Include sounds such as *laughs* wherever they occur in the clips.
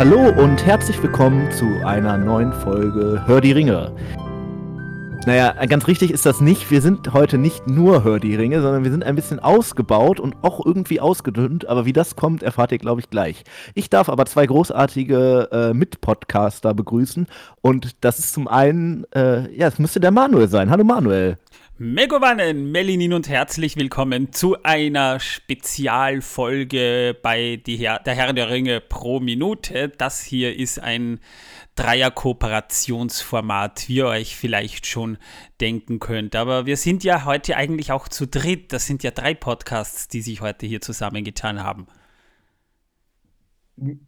Hallo und herzlich willkommen zu einer neuen Folge Hör die Ringe. Naja, ganz richtig ist das nicht. Wir sind heute nicht nur Hör die Ringe, sondern wir sind ein bisschen ausgebaut und auch irgendwie ausgedünnt. Aber wie das kommt, erfahrt ihr, glaube ich, gleich. Ich darf aber zwei großartige äh, Mitpodcaster begrüßen. Und das ist zum einen, äh, ja, es müsste der Manuel sein. Hallo Manuel. Megowannen, Melinin und herzlich willkommen zu einer Spezialfolge bei Her der Herr der Ringe pro Minute. Das hier ist ein Dreier-Kooperationsformat, wie ihr euch vielleicht schon denken könnt. Aber wir sind ja heute eigentlich auch zu dritt. Das sind ja drei Podcasts, die sich heute hier zusammengetan haben.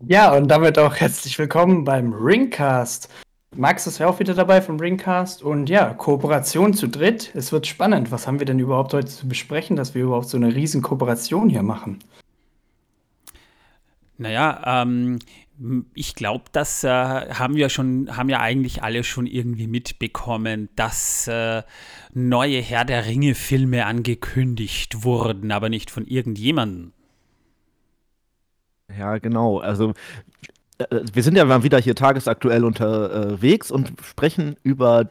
Ja, und damit auch herzlich willkommen beim Ringcast. Max ist ja auch wieder dabei vom Ringcast und ja, Kooperation zu dritt. Es wird spannend. Was haben wir denn überhaupt heute zu besprechen, dass wir überhaupt so eine riesen Kooperation hier machen? Naja, ähm, ich glaube, das äh, haben wir schon, haben ja eigentlich alle schon irgendwie mitbekommen, dass äh, neue Herr der Ringe-Filme angekündigt wurden, aber nicht von irgendjemandem. Ja, genau. Also wir sind ja mal wieder hier tagesaktuell unterwegs und sprechen über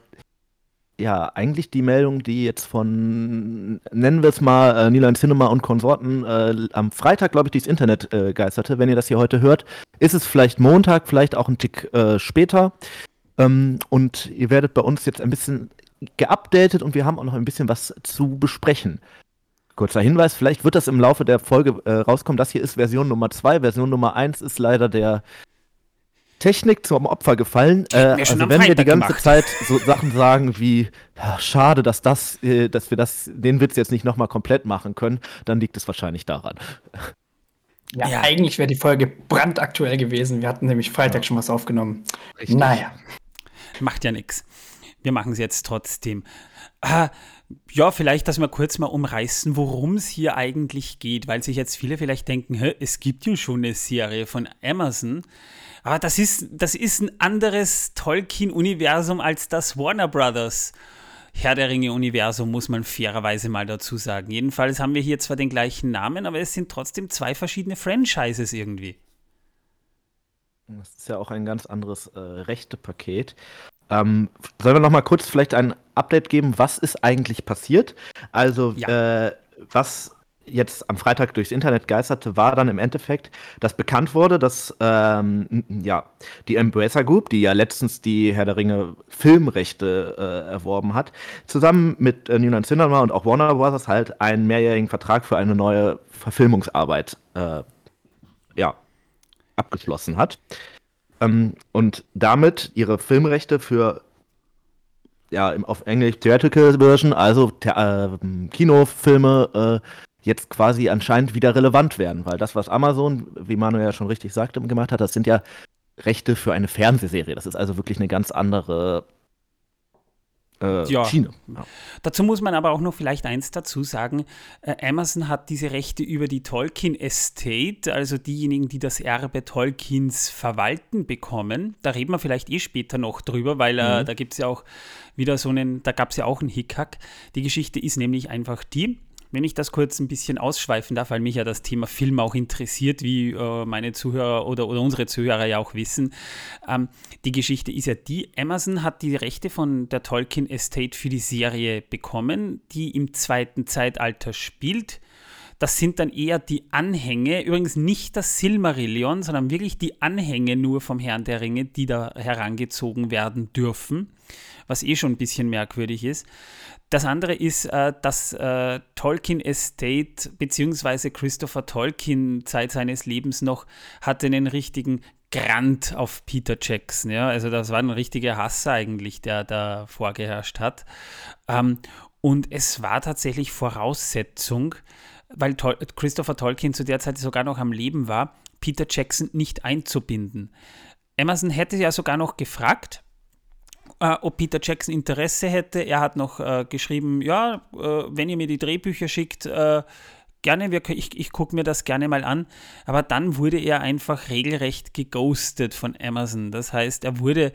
ja, eigentlich die Meldung, die jetzt von, nennen wir es mal, äh, Nilan Cinema und Konsorten äh, am Freitag, glaube ich, durchs Internet äh, geisterte. Wenn ihr das hier heute hört, ist es vielleicht Montag, vielleicht auch ein Tick äh, später. Ähm, und ihr werdet bei uns jetzt ein bisschen geupdatet und wir haben auch noch ein bisschen was zu besprechen. Kurzer Hinweis, vielleicht wird das im Laufe der Folge äh, rauskommen. Das hier ist Version Nummer 2. Version Nummer 1 ist leider der Technik zum Opfer gefallen. Äh, also wenn wir die ganze gemacht. Zeit so Sachen sagen wie, ja, schade, dass das, äh, dass wir das, den Witz jetzt nicht nochmal komplett machen können, dann liegt es wahrscheinlich daran. Ja, ja. eigentlich wäre die Folge brandaktuell gewesen. Wir hatten nämlich Freitag ja. schon was aufgenommen. Richtig. Naja. Macht ja nichts. Wir machen es jetzt trotzdem. Ah, ja, vielleicht, dass wir kurz mal umreißen, worum es hier eigentlich geht, weil sich jetzt viele vielleicht denken, es gibt ja schon eine Serie von Amazon. Aber das ist, das ist ein anderes Tolkien-Universum als das Warner Brothers. Herr der Ringe-Universum, muss man fairerweise mal dazu sagen. Jedenfalls haben wir hier zwar den gleichen Namen, aber es sind trotzdem zwei verschiedene Franchises irgendwie. Das ist ja auch ein ganz anderes äh, Rechtepaket. Ähm, sollen wir noch mal kurz vielleicht ein Update geben, was ist eigentlich passiert? Also, ja. äh, was jetzt am Freitag durchs Internet geisterte, war dann im Endeffekt, dass bekannt wurde, dass ähm, ja, die Embracer Group, die ja letztens die Herr der Ringe Filmrechte äh, erworben hat, zusammen mit äh, New Cinema und auch Warner Bros. halt einen mehrjährigen Vertrag für eine neue Verfilmungsarbeit äh, ja, abgeschlossen hat. Ähm, und damit ihre Filmrechte für ja, auf Englisch Theatrical Version, also äh, Kinofilme äh, jetzt quasi anscheinend wieder relevant werden, weil das, was Amazon, wie Manuel ja schon richtig sagte, gemacht hat, das sind ja Rechte für eine Fernsehserie. Das ist also wirklich eine ganz andere äh, ja. Schiene. Ja. Dazu muss man aber auch noch vielleicht eins dazu sagen. Äh, Amazon hat diese Rechte über die Tolkien Estate, also diejenigen, die das Erbe Tolkiens verwalten, bekommen. Da reden wir vielleicht eh später noch drüber, weil äh, mhm. da gibt es ja auch wieder so einen, da gab es ja auch einen Hickhack. Die Geschichte ist nämlich einfach die, wenn ich das kurz ein bisschen ausschweifen darf, weil mich ja das Thema Film auch interessiert, wie äh, meine Zuhörer oder, oder unsere Zuhörer ja auch wissen. Ähm, die Geschichte ist ja die, Amazon hat die Rechte von der Tolkien Estate für die Serie bekommen, die im zweiten Zeitalter spielt. Das sind dann eher die Anhänge, übrigens nicht das Silmarillion, sondern wirklich die Anhänge nur vom Herrn der Ringe, die da herangezogen werden dürfen, was eh schon ein bisschen merkwürdig ist. Das andere ist, äh, dass äh, Tolkien Estate bzw. Christopher Tolkien Zeit seines Lebens noch hatte einen richtigen Grant auf Peter Jackson. Ja? Also das war ein richtiger Hass eigentlich, der da vorgeherrscht hat. Ähm, und es war tatsächlich Voraussetzung, weil Tol Christopher Tolkien zu der Zeit sogar noch am Leben war, Peter Jackson nicht einzubinden. Amazon hätte ja sogar noch gefragt, äh, ob Peter Jackson Interesse hätte. Er hat noch äh, geschrieben, ja, äh, wenn ihr mir die Drehbücher schickt, äh, gerne, wir, ich, ich gucke mir das gerne mal an. Aber dann wurde er einfach regelrecht geghostet von Amazon. Das heißt, er wurde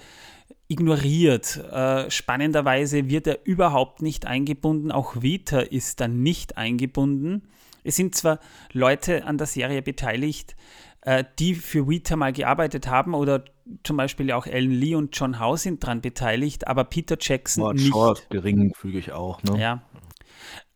ignoriert. Äh, spannenderweise wird er überhaupt nicht eingebunden. Auch Vita ist dann nicht eingebunden. Es sind zwar Leute an der Serie beteiligt, äh, die für Weta mal gearbeitet haben oder zum Beispiel auch Ellen Lee und John Howe sind daran beteiligt, aber Peter Jackson Mord nicht. Short geringfügig auch, ne? Ja.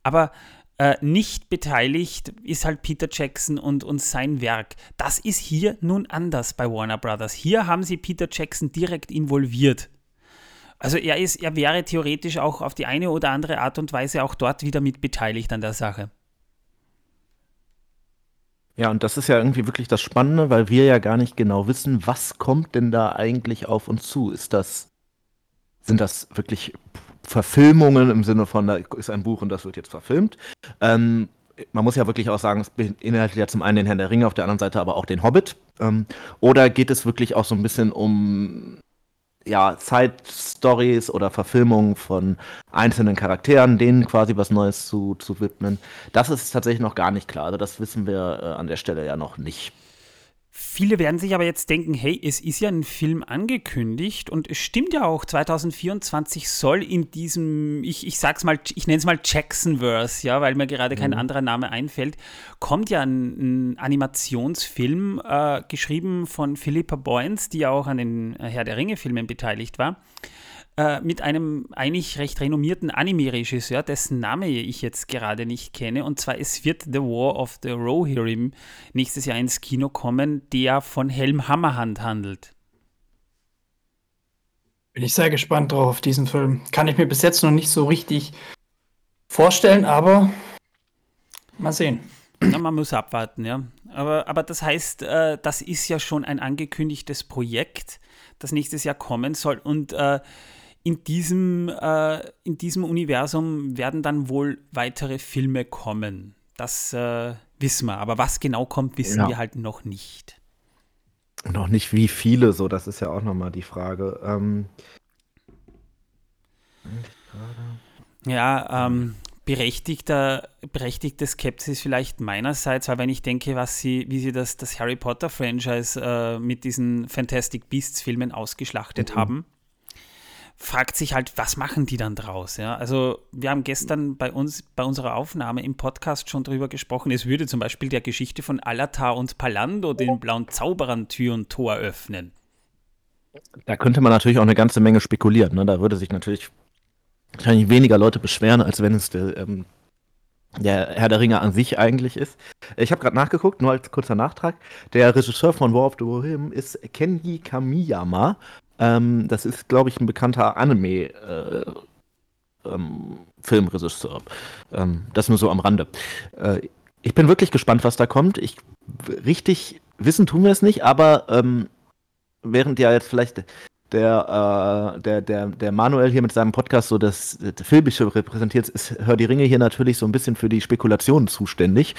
Aber äh, nicht beteiligt ist halt Peter Jackson und, und sein Werk. Das ist hier nun anders bei Warner Brothers. Hier haben sie Peter Jackson direkt involviert. Also er ist, er wäre theoretisch auch auf die eine oder andere Art und Weise auch dort wieder mit beteiligt an der Sache. Ja, und das ist ja irgendwie wirklich das Spannende, weil wir ja gar nicht genau wissen, was kommt denn da eigentlich auf uns zu? Ist das, sind das wirklich Verfilmungen im Sinne von, da ist ein Buch und das wird jetzt verfilmt? Ähm, man muss ja wirklich auch sagen, es beinhaltet ja zum einen den Herrn der Ringe, auf der anderen Seite aber auch den Hobbit. Ähm, oder geht es wirklich auch so ein bisschen um ja, Side-Stories oder Verfilmungen von einzelnen Charakteren, denen quasi was Neues zu, zu widmen. Das ist tatsächlich noch gar nicht klar. Also das wissen wir äh, an der Stelle ja noch nicht. Viele werden sich aber jetzt denken, hey, es ist ja ein Film angekündigt und es stimmt ja auch, 2024 soll in diesem, ich, ich sag's mal, ich nenne es mal Jacksonverse, ja, weil mir gerade kein mhm. anderer Name einfällt, kommt ja ein, ein Animationsfilm, äh, geschrieben von Philippa Boyens, die ja auch an den Herr der Ringe-Filmen beteiligt war. Äh, mit einem eigentlich recht renommierten Anime-Regisseur, dessen Name ich jetzt gerade nicht kenne. Und zwar, es wird The War of the Rohirrim nächstes Jahr ins Kino kommen, der von Helm Hammerhand handelt. Bin ich sehr gespannt drauf, auf diesen Film. Kann ich mir bis jetzt noch nicht so richtig vorstellen, aber mal sehen. Na, man muss abwarten, ja. Aber, aber das heißt, äh, das ist ja schon ein angekündigtes Projekt, das nächstes Jahr kommen soll. Und äh, in diesem, äh, in diesem Universum werden dann wohl weitere Filme kommen. Das äh, wissen wir. Aber was genau kommt, wissen ja. wir halt noch nicht. Noch nicht wie viele, so, das ist ja auch nochmal die Frage. Ähm, ja, ähm, berechtigter, berechtigte Skepsis vielleicht meinerseits, weil wenn ich denke, was sie, wie sie das, das Harry Potter-Franchise äh, mit diesen Fantastic Beasts-Filmen ausgeschlachtet mhm. haben, fragt sich halt, was machen die dann draus? Ja? Also wir haben gestern bei uns, bei unserer Aufnahme im Podcast schon drüber gesprochen, es würde zum Beispiel der Geschichte von Alatar und Palando den blauen Zauberern Tür und Tor öffnen. Da könnte man natürlich auch eine ganze Menge spekulieren. Ne? Da würde sich natürlich wahrscheinlich weniger Leute beschweren, als wenn es der, ähm, der Herr der Ringe an sich eigentlich ist. Ich habe gerade nachgeguckt, nur als kurzer Nachtrag. Der Regisseur von War of the Rohirrim ist Kenji Kamiyama. Ähm, das ist, glaube ich, ein bekannter Anime- äh, ähm. Ähm, das nur so am Rande. Äh, ich bin wirklich gespannt, was da kommt. Ich richtig wissen tun wir es nicht, aber ähm, während ja jetzt vielleicht der, äh, der, der, der Manuel hier mit seinem Podcast so das, das Filmische repräsentiert, ist Hör die Ringe hier natürlich so ein bisschen für die Spekulationen zuständig.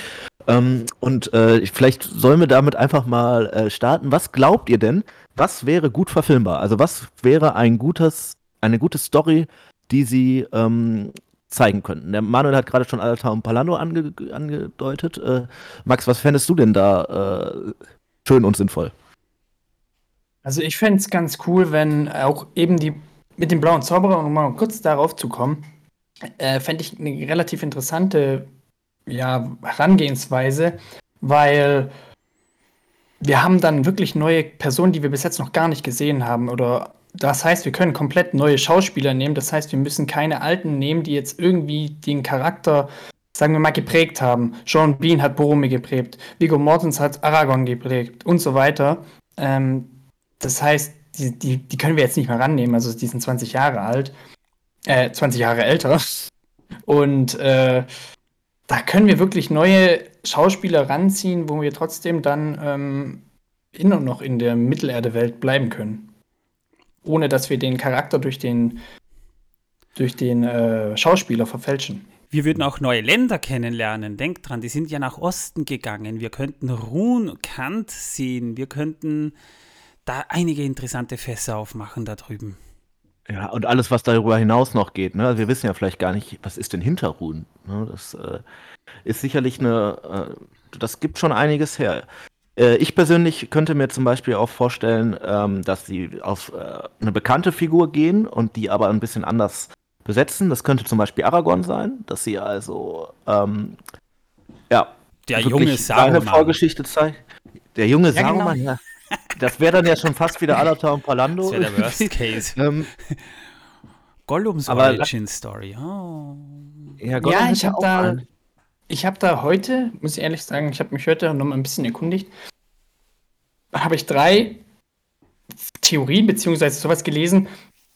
Ähm, und äh, vielleicht sollen wir damit einfach mal äh, starten. Was glaubt ihr denn, was wäre gut verfilmbar? Also was wäre ein gutes, eine gute Story, die sie ähm, zeigen könnten? Der Manuel hat gerade schon Altar und Palando ange angedeutet. Äh, Max, was fändest du denn da äh, schön und sinnvoll? Also ich fände es ganz cool, wenn auch eben die mit dem blauen Zauberer, um mal kurz darauf zu kommen, äh, fände ich eine relativ interessante ja, Herangehensweise, weil wir haben dann wirklich neue Personen, die wir bis jetzt noch gar nicht gesehen haben. Oder das heißt, wir können komplett neue Schauspieler nehmen. Das heißt, wir müssen keine alten nehmen, die jetzt irgendwie den Charakter, sagen wir mal, geprägt haben. Sean Bean hat Boromir geprägt, Viggo Mortens hat Aragorn geprägt und so weiter. Ähm, das heißt, die, die, die können wir jetzt nicht mehr rannehmen. Also die sind 20 Jahre alt, äh, 20 Jahre älter. Und äh, da können wir wirklich neue Schauspieler ranziehen, wo wir trotzdem dann ähm, immer noch in der Mittelerde-Welt bleiben können. Ohne dass wir den Charakter durch den, durch den äh, Schauspieler verfälschen. Wir würden auch neue Länder kennenlernen. Denkt dran, die sind ja nach Osten gegangen. Wir könnten Ruhn, Kant sehen. Wir könnten da einige interessante Fässer aufmachen da drüben. Ja, und alles, was darüber hinaus noch geht. Ne? Also wir wissen ja vielleicht gar nicht, was ist denn hinter Ruhen. Ne? Das äh, ist sicherlich eine, äh, das gibt schon einiges her. Äh, ich persönlich könnte mir zum Beispiel auch vorstellen, ähm, dass sie auf äh, eine bekannte Figur gehen und die aber ein bisschen anders besetzen. Das könnte zum Beispiel Aragorn sein, dass sie also ähm, ja, der junge Saruman. Vorgeschichte zeigt. Der junge ja, genau. Saruman, genau. ja. Das wäre dann ja schon fast wieder Alata und Palando. Das wäre der Worst Case. *laughs* ähm, Gollums Origin Story. Oh. Ja, ja ich habe da, ich habe da heute, muss ich ehrlich sagen, ich habe mich heute noch mal ein bisschen erkundigt. Habe ich drei Theorien beziehungsweise sowas gelesen,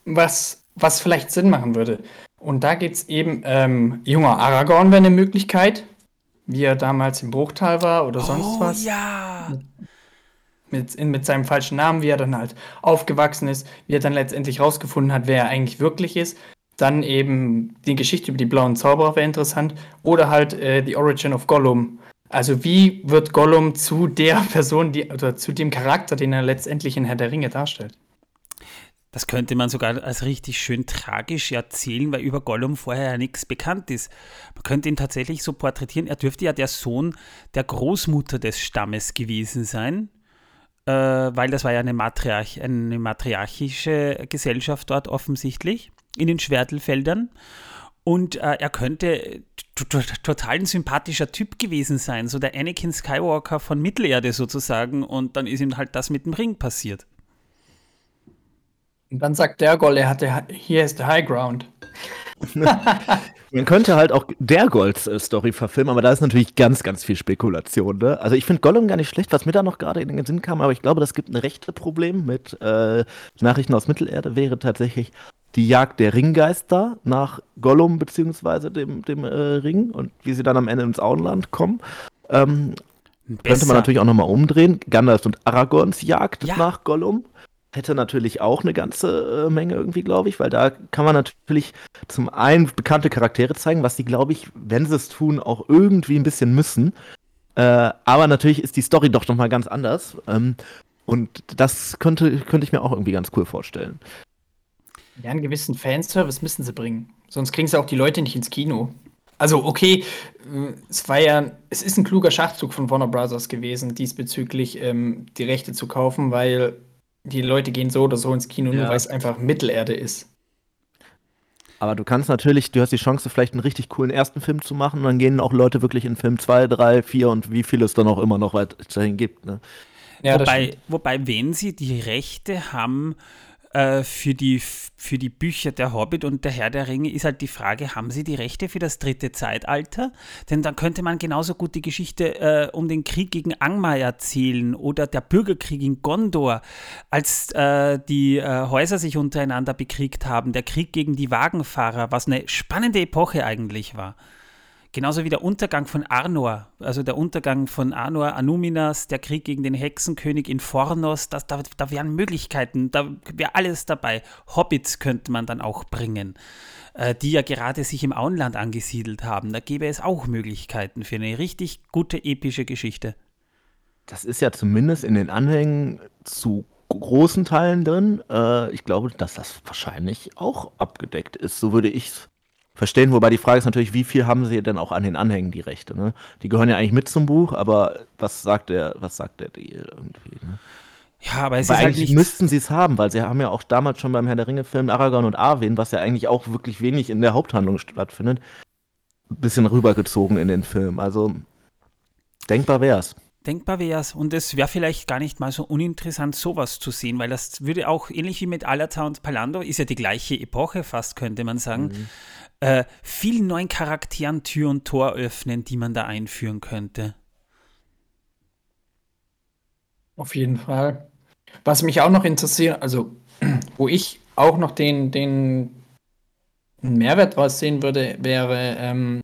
was, was vielleicht Sinn machen würde. Und da geht es eben, ähm, junger Aragorn wäre eine Möglichkeit, wie er damals im Bruchtal war oder sonst oh, was. ja. Mit, in, mit seinem falschen Namen, wie er dann halt aufgewachsen ist, wie er dann letztendlich rausgefunden hat, wer er eigentlich wirklich ist. Dann eben die Geschichte über die blauen Zauberer wäre interessant. Oder halt äh, The Origin of Gollum. Also wie wird Gollum zu der Person, die, oder zu dem Charakter, den er letztendlich in Herr der Ringe darstellt? Das könnte man sogar als richtig schön tragisch erzählen, weil über Gollum vorher ja nichts bekannt ist. Man könnte ihn tatsächlich so porträtieren. Er dürfte ja der Sohn der Großmutter des Stammes gewesen sein, weil das war ja eine, Matriarch, eine matriarchische Gesellschaft dort offensichtlich in den Schwertelfeldern. Und äh, er könnte total ein sympathischer Typ gewesen sein, so der Anakin Skywalker von Mittelerde sozusagen. Und dann ist ihm halt das mit dem Ring passiert. Und dann sagt der Gold, er hatte, hier ist der High Ground. *laughs* Man könnte halt auch der Gold-Story verfilmen, aber da ist natürlich ganz, ganz viel Spekulation. Ne? Also ich finde Gollum gar nicht schlecht, was mir da noch gerade in den Sinn kam, aber ich glaube, das gibt ein rechte Problem mit äh, Nachrichten aus Mittelerde, wäre tatsächlich die Jagd der Ringgeister nach Gollum beziehungsweise dem, dem äh, Ring und wie sie dann am Ende ins Auenland kommen. Ähm, könnte man natürlich auch nochmal umdrehen. Gandalf und Aragorns Jagd ja. nach Gollum hätte natürlich auch eine ganze äh, Menge irgendwie, glaube ich, weil da kann man natürlich zum einen bekannte Charaktere zeigen, was sie, glaube ich, wenn sie es tun, auch irgendwie ein bisschen müssen. Äh, aber natürlich ist die Story doch nochmal ganz anders. Ähm, und das könnte, könnte ich mir auch irgendwie ganz cool vorstellen. Ja, einen gewissen Fanservice müssen sie bringen. Sonst kriegen sie auch die Leute nicht ins Kino. Also, okay, äh, es war ja, es ist ein kluger Schachzug von Warner Brothers gewesen, diesbezüglich ähm, die Rechte zu kaufen, weil die Leute gehen so oder so ins Kino, ja. nur weil es einfach Mittelerde ist. Aber du kannst natürlich, du hast die Chance, vielleicht einen richtig coolen ersten Film zu machen und dann gehen auch Leute wirklich in Film 2, 3, 4 und wie viel es dann auch immer noch weiterhin gibt. Ne? Ja, wobei, wobei, wenn sie die Rechte haben äh, für, die, für die Bücher Der Hobbit und Der Herr der Ringe ist halt die Frage, haben sie die Rechte für das dritte Zeitalter? Denn dann könnte man genauso gut die Geschichte äh, um den Krieg gegen Angmar erzählen oder der Bürgerkrieg in Gondor, als äh, die äh, Häuser sich untereinander bekriegt haben, der Krieg gegen die Wagenfahrer, was eine spannende Epoche eigentlich war. Genauso wie der Untergang von Arnor, also der Untergang von Arnor Anuminas, der Krieg gegen den Hexenkönig in Fornos, das, da, da wären Möglichkeiten, da wäre alles dabei. Hobbits könnte man dann auch bringen, äh, die ja gerade sich im Auenland angesiedelt haben. Da gäbe es auch Möglichkeiten für eine richtig gute epische Geschichte. Das ist ja zumindest in den Anhängen zu großen Teilen drin. Äh, ich glaube, dass das wahrscheinlich auch abgedeckt ist. So würde ich es verstehen. Wobei die Frage ist natürlich, wie viel haben sie denn auch an den Anhängen die Rechte? Ne? Die gehören ja eigentlich mit zum Buch, aber was sagt der, was sagt der Deal irgendwie? Ne? Ja, aber es weil ist halt eigentlich müssten sie es haben, weil sie haben ja auch damals schon beim Herr der Ringe-Film Aragorn und Arwen, was ja eigentlich auch wirklich wenig in der Haupthandlung stattfindet, ein bisschen rübergezogen in den Film. Also denkbar wär's. Denkbar wäre es. Und es wäre vielleicht gar nicht mal so uninteressant, sowas zu sehen, weil das würde auch, ähnlich wie mit Alata und Palando, ist ja die gleiche Epoche fast, könnte man sagen, mhm äh, vielen neuen Charakteren Tür und Tor öffnen, die man da einführen könnte. Auf jeden Fall. Was mich auch noch interessiert, also wo ich auch noch den, den Mehrwert draus sehen würde, wäre ähm,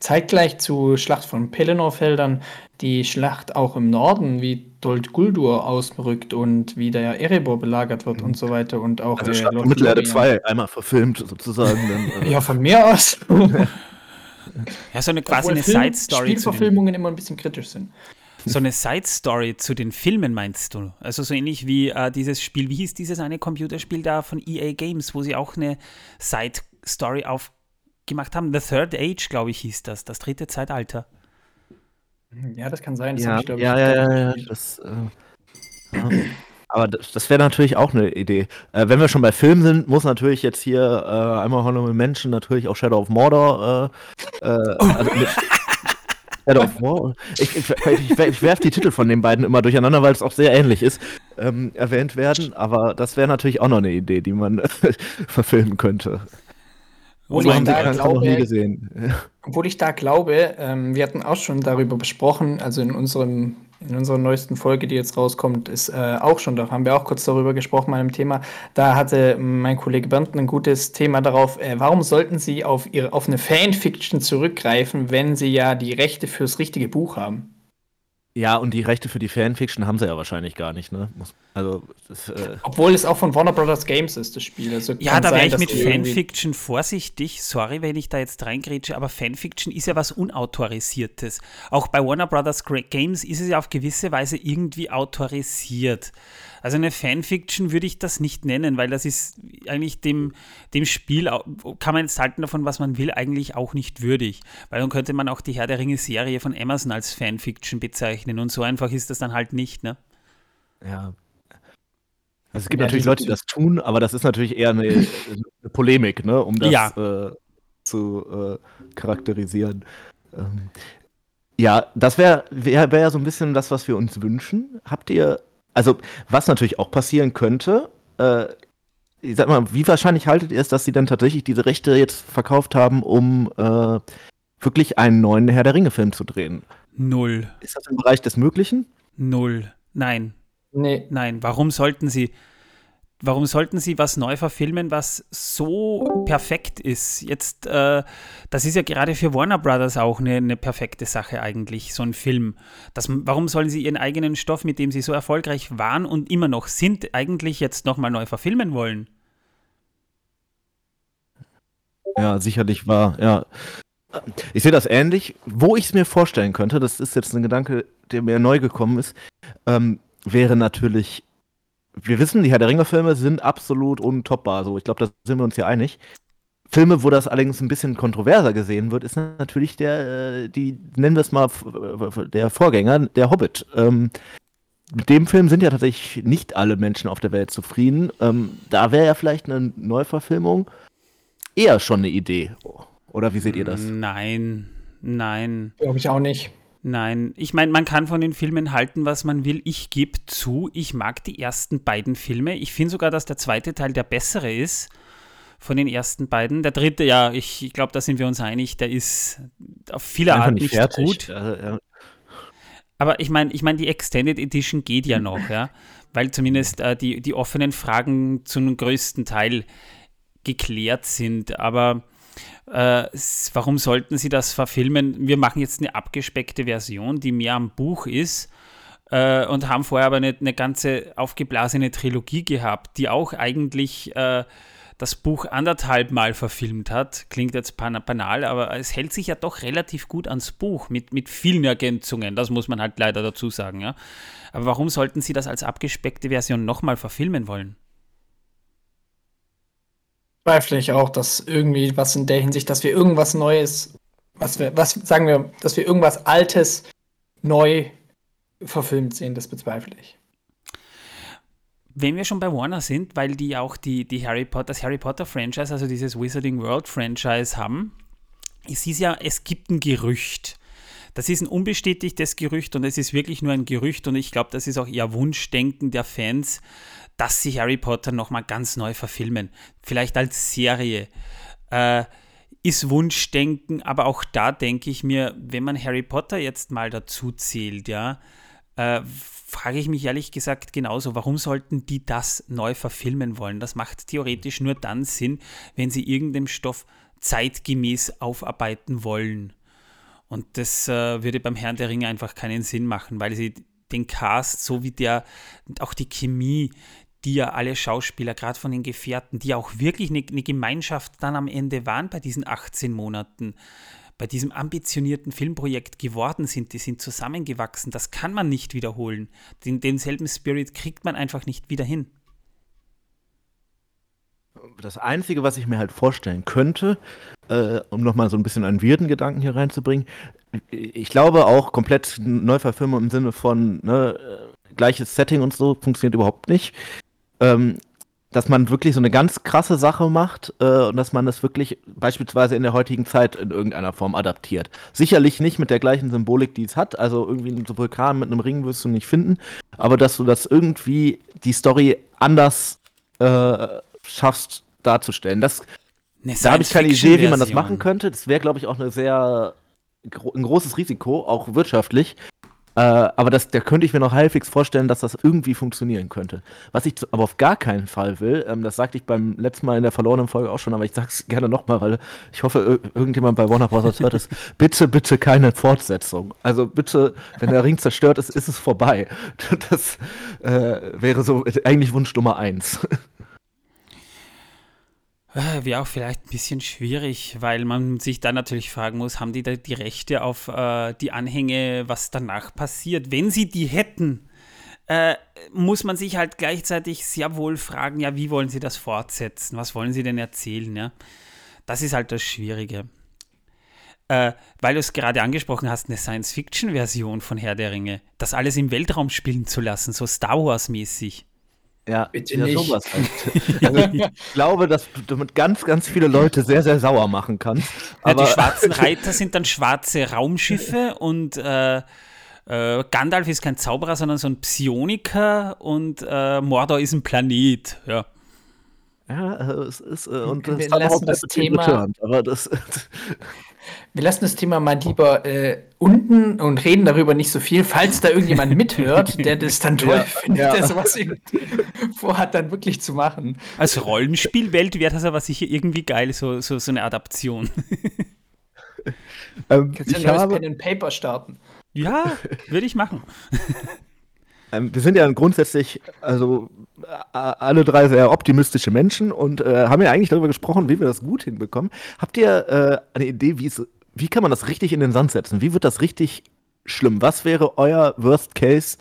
zeitgleich zu Schlacht von Pelennor-Feldern die Schlacht auch im Norden, wie Dold Guldur ausrückt und wie der Erebor belagert wird mhm. und so weiter und auch also äh, Schlacht von Mittelerde 2 einmal verfilmt sozusagen. Dann, *laughs* äh. ja, von mir aus. *laughs* ja, so eine quasi Obwohl eine Side-Story. Spielverfilmungen immer ein bisschen kritisch sind. So eine Side-Story zu den Filmen meinst du? Also so ähnlich wie äh, dieses Spiel, wie hieß dieses eine Computerspiel da von EA Games, wo sie auch eine Side-Story aufgemacht haben? The Third Age, glaube ich, hieß das, das dritte Zeitalter. Ja, das kann sein. Das ja, ich, ich, ja, ja, ja, ja, das, äh, ja. Aber das, das wäre natürlich auch eine Idee. Äh, wenn wir schon bei Filmen sind, muss natürlich jetzt hier äh, einmal Honorable Menschen natürlich auch Shadow of Mordor. Äh, äh, oh. also mit, God of War. Ich, ich, ich, ich werfe die Titel von den beiden immer durcheinander, weil es auch sehr ähnlich ist, ähm, erwähnt werden. Aber das wäre natürlich auch noch eine Idee, die man *laughs* verfilmen könnte. Obwohl, ich da, glaube, obwohl ich da glaube, ähm, wir hatten auch schon darüber besprochen, also in unserem in unserer neuesten Folge, die jetzt rauskommt, ist äh, auch schon, da haben wir auch kurz darüber gesprochen, meinem Thema. Da hatte mein Kollege Bernd ein gutes Thema darauf, äh, warum sollten Sie auf, ihre, auf eine Fanfiction zurückgreifen, wenn Sie ja die Rechte fürs richtige Buch haben? Ja, und die Rechte für die Fanfiction haben sie ja wahrscheinlich gar nicht, ne? Also, das, äh Obwohl es auch von Warner Brothers Games ist, das Spiel. Also ja, da wäre ich mit Fanfiction vorsichtig. Sorry, wenn ich da jetzt reingrätsche, aber Fanfiction ist ja was Unautorisiertes. Auch bei Warner Brothers Games ist es ja auf gewisse Weise irgendwie autorisiert. Also eine Fanfiction würde ich das nicht nennen, weil das ist eigentlich dem, dem Spiel, kann man jetzt halten davon, was man will, eigentlich auch nicht würdig. Weil dann könnte man auch die Herr der Ringe-Serie von Amazon als Fanfiction bezeichnen und so einfach ist das dann halt nicht, ne? Ja. Also es gibt ja, natürlich Leute, die das tun, aber das ist natürlich eher eine, eine Polemik, ne, um das ja. äh, zu äh, charakterisieren. Ähm, ja, das wäre wär, wär ja so ein bisschen das, was wir uns wünschen. Habt ihr also, was natürlich auch passieren könnte, äh, ich sag mal, wie wahrscheinlich haltet ihr es, dass sie dann tatsächlich diese Rechte jetzt verkauft haben, um äh, wirklich einen neuen Herr der Ringe-Film zu drehen? Null. Ist das im Bereich des Möglichen? Null. Nein. Nee. Nein. Warum sollten sie? Warum sollten sie was neu verfilmen, was so perfekt ist? Jetzt, äh, das ist ja gerade für Warner Brothers auch eine, eine, perfekte Sache eigentlich, so ein Film. Das, warum sollen sie ihren eigenen Stoff, mit dem sie so erfolgreich waren und immer noch sind, eigentlich jetzt nochmal neu verfilmen wollen? Ja, sicherlich war, ja. Ich sehe das ähnlich. Wo ich es mir vorstellen könnte, das ist jetzt ein Gedanke, der mir neu gekommen ist, ähm, wäre natürlich wir wissen, die Herr der Ringe-Filme sind absolut untoppbar. So, ich glaube, da sind wir uns ja einig. Filme, wo das allerdings ein bisschen kontroverser gesehen wird, ist natürlich der, äh, die, nennen wir es mal, der Vorgänger, der Hobbit. Ähm, mit dem Film sind ja tatsächlich nicht alle Menschen auf der Welt zufrieden. Ähm, da wäre ja vielleicht eine Neuverfilmung eher schon eine Idee. Oder wie seht ihr das? Nein, nein. Glaube ich auch nicht. Nein, ich meine, man kann von den Filmen halten, was man will. Ich gebe zu, ich mag die ersten beiden Filme. Ich finde sogar, dass der zweite Teil der bessere ist von den ersten beiden. Der dritte, ja, ich, ich glaube, da sind wir uns einig, der ist auf viele Art nicht, nicht gut. Also, ja. Aber ich meine, ich meine, die Extended Edition geht ja noch, ja, weil zumindest äh, die, die offenen Fragen zum größten Teil geklärt sind. Aber äh, warum sollten sie das verfilmen? Wir machen jetzt eine abgespeckte Version, die mehr am Buch ist äh, und haben vorher aber eine, eine, ganze aufgeblasene Trilogie gehabt, die auch eigentlich äh, das Buch anderthalb Mal verfilmt hat. Klingt jetzt banal, aber es hält sich ja doch relativ gut ans Buch mit, mit vielen Ergänzungen. Das muss man halt leider dazu sagen. Ja? Aber warum sollten sie das als abgespeckte Version nochmal verfilmen wollen? Zweifle ich auch, dass irgendwie was in der Hinsicht, dass wir irgendwas Neues, was wir, was sagen wir, dass wir irgendwas Altes neu verfilmt sehen, das bezweifle ich. Wenn wir schon bei Warner sind, weil die auch die, die Harry Potter, das Harry Potter Franchise, also dieses Wizarding World Franchise haben, es ist ja, es gibt ein Gerücht. Das ist ein unbestätigtes Gerücht und es ist wirklich nur ein Gerücht und ich glaube, das ist auch eher Wunschdenken der Fans, dass sie Harry Potter nochmal ganz neu verfilmen. Vielleicht als Serie. Äh, ist Wunschdenken, aber auch da denke ich mir, wenn man Harry Potter jetzt mal dazu zählt, ja, äh, frage ich mich ehrlich gesagt genauso, warum sollten die das neu verfilmen wollen? Das macht theoretisch nur dann Sinn, wenn sie irgendeinen Stoff zeitgemäß aufarbeiten wollen. Und das äh, würde beim Herrn der Ringe einfach keinen Sinn machen, weil sie den Cast, so wie der, auch die Chemie, die ja alle Schauspieler, gerade von den Gefährten, die auch wirklich eine, eine, Gemeinschaft dann am Ende waren bei diesen 18 Monaten, bei diesem ambitionierten Filmprojekt geworden sind, die sind zusammengewachsen. Das kann man nicht wiederholen. Den, denselben Spirit kriegt man einfach nicht wieder hin. Das Einzige, was ich mir halt vorstellen könnte, äh, um nochmal so ein bisschen einen weirden Gedanken hier reinzubringen, ich glaube auch komplett Neuverfilmung im Sinne von ne, äh, gleiches Setting und so funktioniert überhaupt nicht. Ähm, dass man wirklich so eine ganz krasse Sache macht äh, und dass man das wirklich beispielsweise in der heutigen Zeit in irgendeiner Form adaptiert. Sicherlich nicht mit der gleichen Symbolik, die es hat. Also irgendwie einen Vulkan mit einem Ring wirst du nicht finden, aber dass du das irgendwie die Story anders äh, schaffst darzustellen. Das, da habe ich keine Idee, wie man das machen könnte. Das wäre, glaube ich, auch eine sehr ein großes Risiko, auch wirtschaftlich. Äh, aber das, da könnte ich mir noch halbwegs vorstellen, dass das irgendwie funktionieren könnte. Was ich aber auf gar keinen Fall will, ähm, das sagte ich beim letzten Mal in der verlorenen Folge auch schon, aber ich sag's gerne nochmal, weil ich hoffe, irgendjemand bei Warner Bros. hört es. *laughs* bitte, bitte keine Fortsetzung. Also bitte, wenn der Ring zerstört ist, ist es vorbei. *laughs* Das äh, wäre so eigentlich Wunsch Nummer eins. Äh, wäre auch vielleicht ein bisschen schwierig, weil man sich dann natürlich fragen muss, haben die da die Rechte auf äh, die Anhänge, was danach passiert? Wenn sie die hätten, äh, muss man sich halt gleichzeitig sehr wohl fragen, ja, wie wollen sie das fortsetzen? Was wollen sie denn erzählen? Ja? Das ist halt das Schwierige. Äh, weil du es gerade angesprochen hast, eine Science-Fiction-Version von Herr der Ringe, das alles im Weltraum spielen zu lassen, so Star Wars-mäßig. Ja, Bitte ja, nicht. sowas halt. Also ich *laughs* glaube, dass du damit ganz, ganz viele Leute sehr, sehr sauer machen kannst. Ja, die schwarzen *laughs* Reiter sind dann schwarze Raumschiffe und äh, äh, Gandalf ist kein Zauberer, sondern so ein Psioniker und äh, Mordor ist ein Planet. Ja. Ja, äh, es ist, äh, und das, wir lassen das Thema, aber das *laughs* Wir lassen das Thema mal lieber äh, unten und reden darüber nicht so viel, falls da irgendjemand *laughs* mithört, der das dann toll ja, findet, ja. der sowas *laughs* vorhat, dann wirklich zu machen. Als Rollenspielwelt wäre das aber sicher irgendwie geil, so, so, so eine Adaption. ähm, Kannst du ein neues Pen and Paper starten? Ja, würde ich machen. *laughs* Ähm, wir sind ja grundsätzlich, also alle drei sehr optimistische Menschen und äh, haben ja eigentlich darüber gesprochen, wie wir das gut hinbekommen. Habt ihr äh, eine Idee, wie kann man das richtig in den Sand setzen? Wie wird das richtig schlimm? Was wäre euer Worst Case,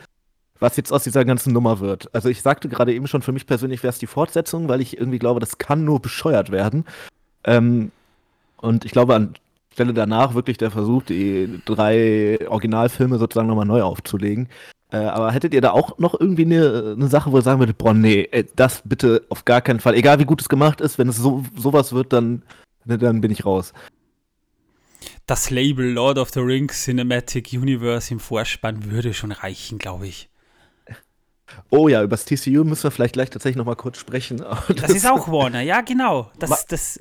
was jetzt aus dieser ganzen Nummer wird? Also ich sagte gerade eben schon, für mich persönlich wäre es die Fortsetzung, weil ich irgendwie glaube, das kann nur bescheuert werden. Ähm, und ich glaube, an Stelle danach wirklich der Versuch, die drei Originalfilme sozusagen nochmal neu aufzulegen. Äh, aber hättet ihr da auch noch irgendwie eine, eine Sache, wo ihr sagen würdet, boah, nee, das bitte auf gar keinen Fall. Egal wie gut es gemacht ist, wenn es so sowas wird, dann, dann bin ich raus. Das Label Lord of the Rings Cinematic Universe im Vorspann würde schon reichen, glaube ich. Oh ja, über das TCU müssen wir vielleicht gleich tatsächlich noch mal kurz sprechen. Das, das ist auch Warner, ja genau. Das, das,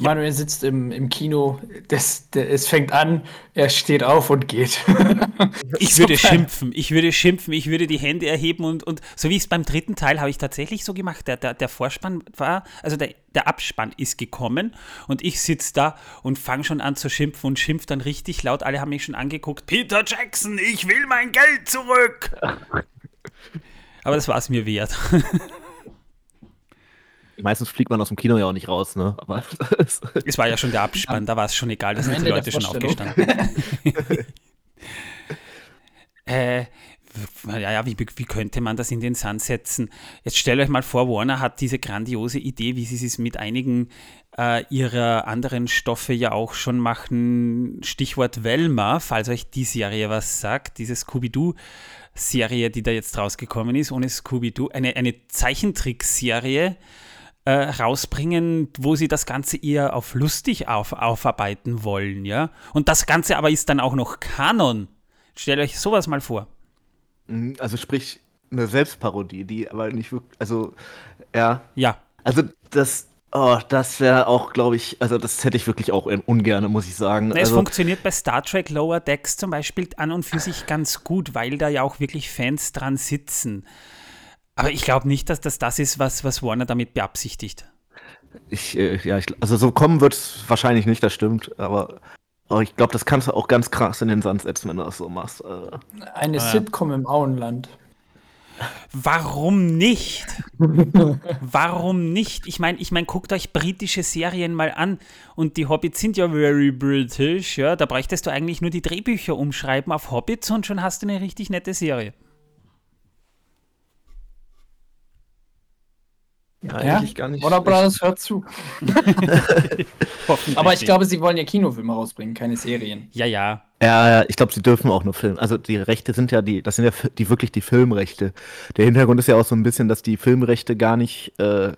Manuel sitzt im, im Kino, das, das, es fängt an, er steht auf und geht. *laughs* ich würde schimpfen, ich würde schimpfen, ich würde die Hände erheben und, und so wie es beim dritten Teil habe ich tatsächlich so gemacht. Der, der, der Vorspann war, also der, der Abspann ist gekommen und ich sitze da und fange schon an zu schimpfen und schimpf dann richtig laut. Alle haben mich schon angeguckt. Peter Jackson, ich will mein Geld zurück. *laughs* Aber das war es mir wert. Meistens fliegt man aus dem Kino ja auch nicht raus, ne? Aber *laughs* es war ja schon der Abspann, da war es schon egal, da sind die Leute schon aufgestanden. *laughs* äh, ja, ja, wie, wie könnte man das in den Sand setzen? Jetzt stellt euch mal vor, Warner hat diese grandiose Idee, wie sie es mit einigen äh, ihrer anderen Stoffe ja auch schon machen. Stichwort Velma, falls euch die Serie was sagt, diese Scooby-Doo-Serie, die da jetzt rausgekommen ist, ohne Scooby-Doo, eine, eine Zeichentrickserie, äh, rausbringen, wo sie das Ganze eher auf lustig auf, aufarbeiten wollen, ja. Und das Ganze aber ist dann auch noch Kanon. Stellt euch sowas mal vor. Mhm, also sprich eine Selbstparodie, die aber nicht wirklich, also ja. Ja. Also das, oh, das wäre auch, glaube ich, also das hätte ich wirklich auch ungern, muss ich sagen. Na, es also, funktioniert bei Star Trek Lower Decks zum Beispiel an und für sich ganz gut, weil da ja auch wirklich Fans dran sitzen. Aber ich glaube nicht, dass das das ist, was, was Warner damit beabsichtigt. Ich, äh, ja, ich, also so kommen wird es wahrscheinlich nicht, das stimmt, aber, aber ich glaube, das kannst du auch ganz krass in den Sand setzen, wenn du das so machst. Äh. Eine äh. Sitcom im Auenland. Warum nicht? *laughs* Warum nicht? Ich meine, ich mein, guckt euch britische Serien mal an und die Hobbits sind ja very British, ja. Da bräuchtest du eigentlich nur die Drehbücher umschreiben auf Hobbits und schon hast du eine richtig nette Serie. Ja, ja? eigentlich gar nicht. Warner Brothers hört zu. *laughs* Aber ich glaube, sie wollen ja Kinofilme rausbringen, keine Serien. Ja, ja. Ja, ich glaube, sie dürfen auch nur filmen. Also die Rechte sind ja die, das sind ja die wirklich die Filmrechte. Der Hintergrund ist ja auch so ein bisschen, dass die Filmrechte gar nicht äh,